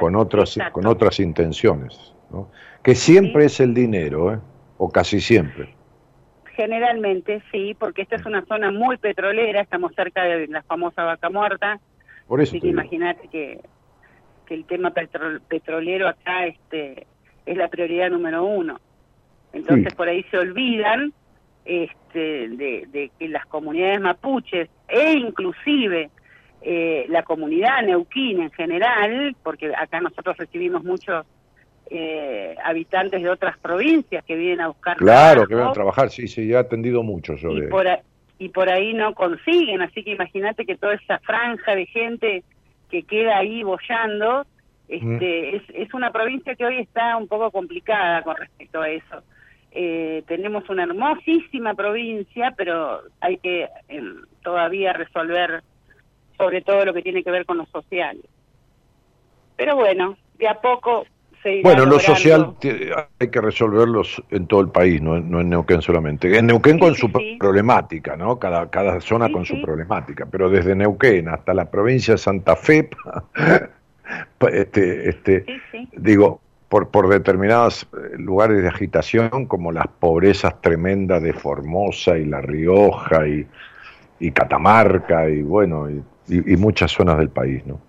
con, otras, con otras intenciones, ¿no? que siempre es el dinero, ¿eh? o casi siempre. Generalmente sí, porque esta es una zona muy petrolera, estamos cerca de la famosa vaca muerta, Por eso así que imagínate que, que el tema petrolero acá este, es la prioridad número uno. Entonces por ahí se olvidan este, de, de que las comunidades mapuches e inclusive eh, la comunidad neuquín en general, porque acá nosotros recibimos muchos eh, habitantes de otras provincias que vienen a buscar Claro, que vienen a trabajar, sí, sí, ya he atendido mucho yo y, por y por ahí no consiguen, así que imagínate que toda esa franja de gente que queda ahí bollando, este, es, es una provincia que hoy está un poco complicada con respecto a eso. Eh, tenemos una hermosísima provincia, pero hay que em, todavía resolver sobre todo lo que tiene que ver con lo social. Pero bueno, de a poco se irá Bueno, lo social hay que resolverlo en todo el país, no, no en Neuquén solamente. En Neuquén con su problemática, ¿no? Cada, cada zona con su problemática, pero desde Neuquén hasta la provincia de Santa Fe, (laughs) este, este, digo, por, por determinados eh, lugares de agitación, como las pobrezas tremendas de Formosa y La Rioja y, y Catamarca y bueno, y y, muchas zonas del país, ¿no?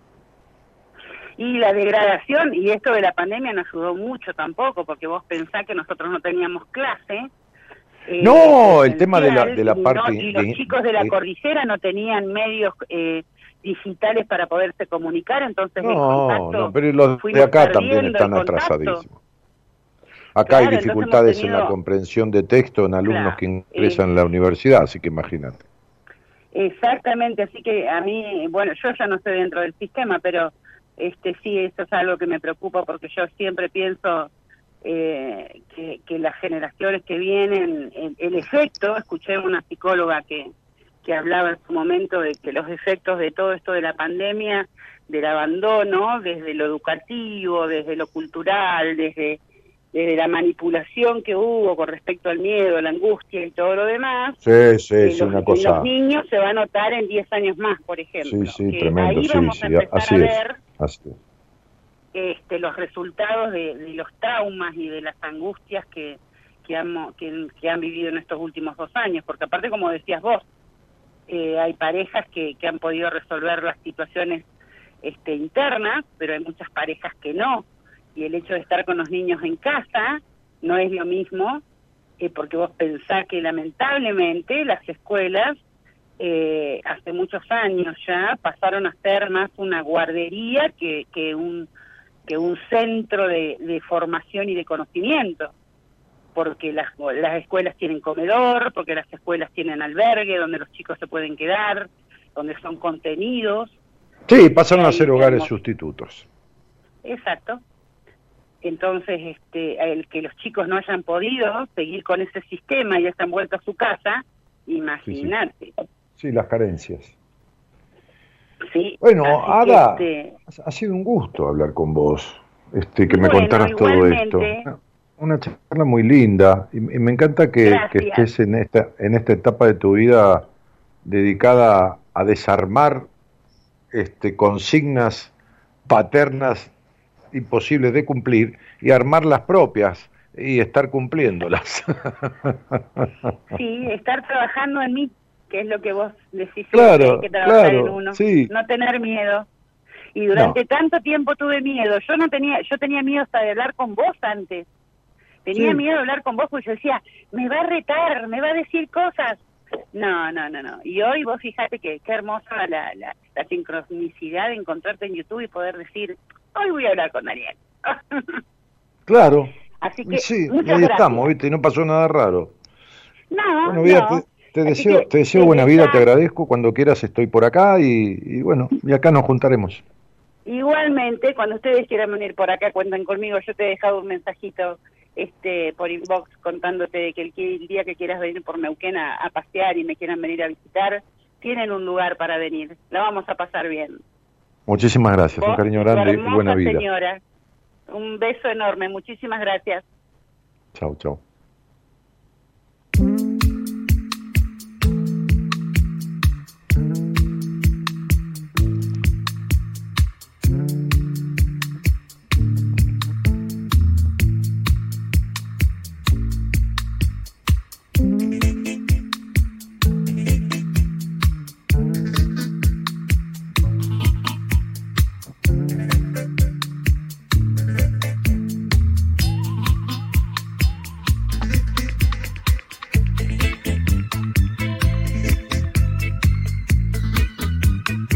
Y la degradación, y esto de la pandemia no ayudó mucho tampoco, porque vos pensás que nosotros no teníamos clase. Eh, no, el tema de la, de la parte... y los chicos de la cordillera no tenían medios eh, digitales para poderse comunicar, entonces el No, contacto no, pero los de acá también están atrasadísimos. Acá Claro, hay dificultades en la comprensión de texto en alumnos Claro, que ingresan en la universidad, así que imagínate. Exactamente, así que a mí, bueno, yo ya no estoy dentro del sistema, pero este sí, eso es algo que me preocupa porque yo siempre pienso eh, que, que las generaciones que vienen, el, el efecto, escuché una psicóloga que, que hablaba en su momento de que los efectos de todo esto de la pandemia, del abandono, desde lo educativo, desde lo cultural, desde, desde la manipulación que hubo con respecto al miedo, la angustia y todo lo demás, Sí, sí, es los, una en cosa. los niños se va a notar en 10 años más, por ejemplo. Sí, sí, que tremendo, ahí sí, vamos a sí, empezar así a es. ver Así es. este, los resultados de, de los traumas y de las angustias que, que, han, que, que han vivido en estos últimos dos años. Porque aparte, como decías vos, eh, hay parejas que, que han podido resolver las situaciones este, internas, pero hay muchas parejas que no. Y el hecho de estar con los niños en casa no es lo mismo, eh, porque vos pensás que lamentablemente las escuelas eh, hace muchos años ya pasaron a ser más una guardería que, que un que un centro de, de formación y de conocimiento porque las, las escuelas tienen comedor, porque las escuelas tienen albergue donde los chicos se pueden quedar, donde son contenidos. Sí, pasaron a ser hogares sustitutos. Exacto. Entonces, este, el que los chicos no hayan podido seguir con ese sistema y hayan vuelto a su casa, imagínate. Sí, las carencias. Sí. Bueno, Ada, este, ha sido un gusto hablar con vos, este, que me contaras todo esto. Una- charla muy linda y, y me encanta que, que estés en esta, en esta etapa de tu vida dedicada a desarmar este, consignas paternas imposibles de cumplir y armar las propias y estar cumpliéndolas. (laughs) Sí, estar trabajando en mí, que es lo que vos decís, Claro, que hay que trabajar claro, en uno, sí. no tener miedo. Y durante tanto tiempo tuve miedo. Yo no tenía, yo tenía miedo hasta de hablar con vos antes. Tenía Sí. miedo de hablar con vos porque yo decía, me va a retar, me va a decir cosas. No, no, no, no. Y hoy vos fíjate que qué hermosa la, la, la sincronicidad de encontrarte en YouTube y poder decir, hoy voy a hablar con Daniel. (laughs) claro. Así que, Sí, ahí gracias. estamos, ¿viste? Y no pasó nada raro. No, Bueno, vida, no. te, deseo, que te deseo buena vida, te agradezco. Cuando quieras estoy por acá y, y bueno, y acá nos juntaremos. Igualmente, cuando ustedes quieran venir por acá, cuentan conmigo. Yo te he dejado un mensajito este por inbox contándote de que el, el día que quieras venir por Neuquén a, a pasear y me quieran venir a visitar, tienen un lugar para venir. La vamos a pasar bien. Muchísimas gracias, un cariño grande y buena vida. señora. Un beso enorme. Muchísimas gracias. Chau, chau.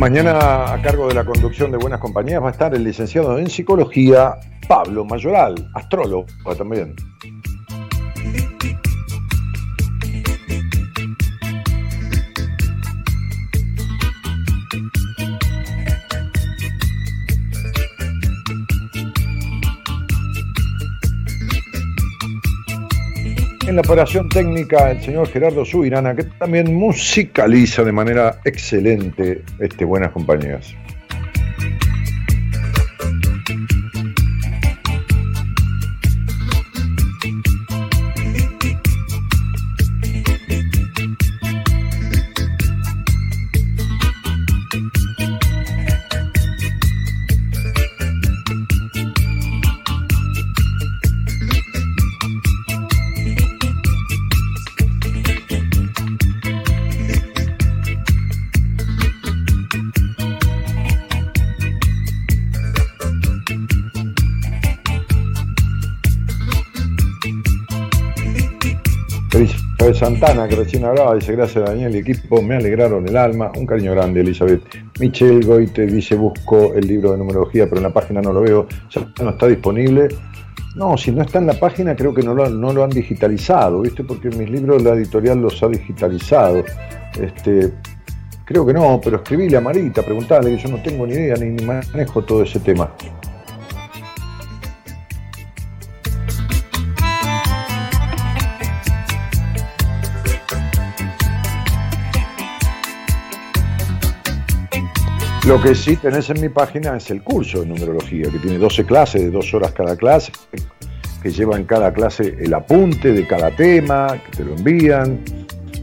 Mañana a cargo de la conducción de Buenas Compañías va a estar el licenciado en psicología Pablo Mayoral, astrólogo también. La operación técnica el señor Gerardo Subirana, que también musicaliza de manera excelente este Buenas Compañías. De Santana, que recién hablaba, dice gracias Daniel y equipo, me alegraron el alma. Un cariño grande, Elizabeth. Michelle Goite dice busco el libro de numerología, pero en la página no lo veo, ya no está disponible. No, si no está en la página creo que no lo, han digitalizado, ¿viste? Porque mis libros la editorial los ha digitalizado. Este, creo que no, pero escribíle a Marita, preguntale, que yo no tengo ni idea ni manejo todo ese tema. Lo que sí tenés en mi página es el curso de numerología, que tiene 12 clases, de dos horas cada clase, que lleva en cada clase el apunte de cada tema, que te lo envían.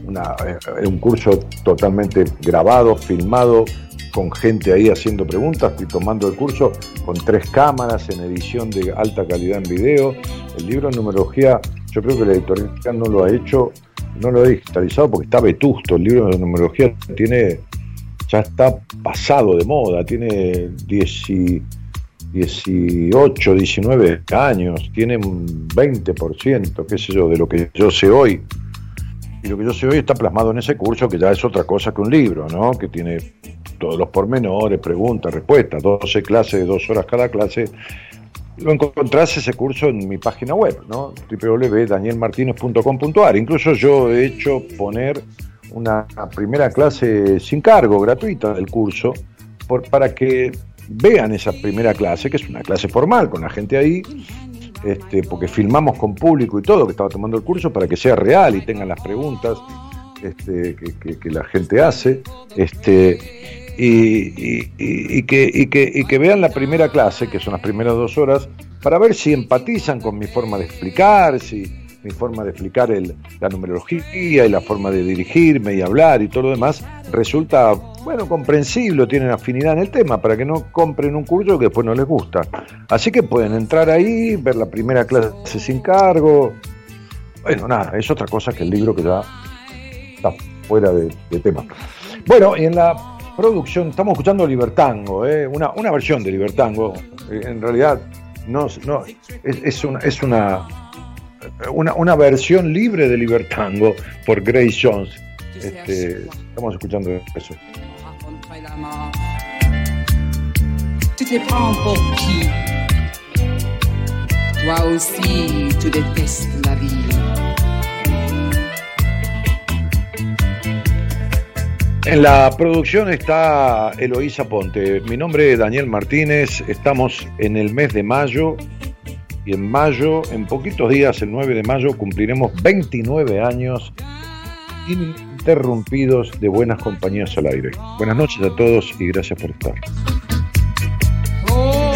Una, eh, un curso totalmente grabado, filmado, con gente ahí haciendo preguntas y tomando el curso con tres cámaras en edición de alta calidad en video. El libro de numerología, yo creo que la editorial no lo ha hecho, no lo ha digitalizado porque está vetusto. El libro de numerología tiene ya está pasado de moda, tiene 18, 19 años, tiene un 20%, qué sé yo, de lo que yo sé hoy. Y lo que yo sé hoy está plasmado en ese curso, que ya es otra cosa que un libro, ¿no? Que tiene todos los pormenores, preguntas, respuestas, 12 clases dos horas cada clase. Lo encontrás ese curso en mi página web, ¿no? www.danielmartinez.com.ar. Incluso yo he hecho poner una primera clase sin cargo, gratuita del curso, por, para que vean esa primera clase, que es una clase formal con la gente ahí, este, porque filmamos con público y todo que estaba tomando el curso para que sea real y tengan las preguntas este, que, la gente hace, este, y, y, que, y, que, y que vean la primera clase, que son las primeras dos horas, para ver si empatizan con mi forma de explicar, si, mi forma de explicar la numerología y la forma de dirigirme y hablar y todo lo demás, resulta, bueno, comprensible, tienen afinidad en el tema, para que no compren un curso que después no les gusta. Así que pueden entrar ahí, ver la primera clase sin cargo. Bueno, nada, es otra cosa que el libro que ya está fuera de, tema. Bueno, y en la producción estamos escuchando Libertango, ¿eh? una, una versión de Libertango. En realidad, no, no es, una, es una una, una versión libre de Libertango por Grace Jones. Este, estamos escuchando eso. Tu te prends pour qui Toi aussi, tu détestes la vie. En la producción está Eloísa Ponte. Mi nombre es Daniel Martínez. Estamos en el mes de mayo y en mayo, en poquitos días, el 9 de mayo, cumpliremos 29 años ininterrumpidos de buenas compañías al aire. Buenas noches a todos y gracias por estar. Oh,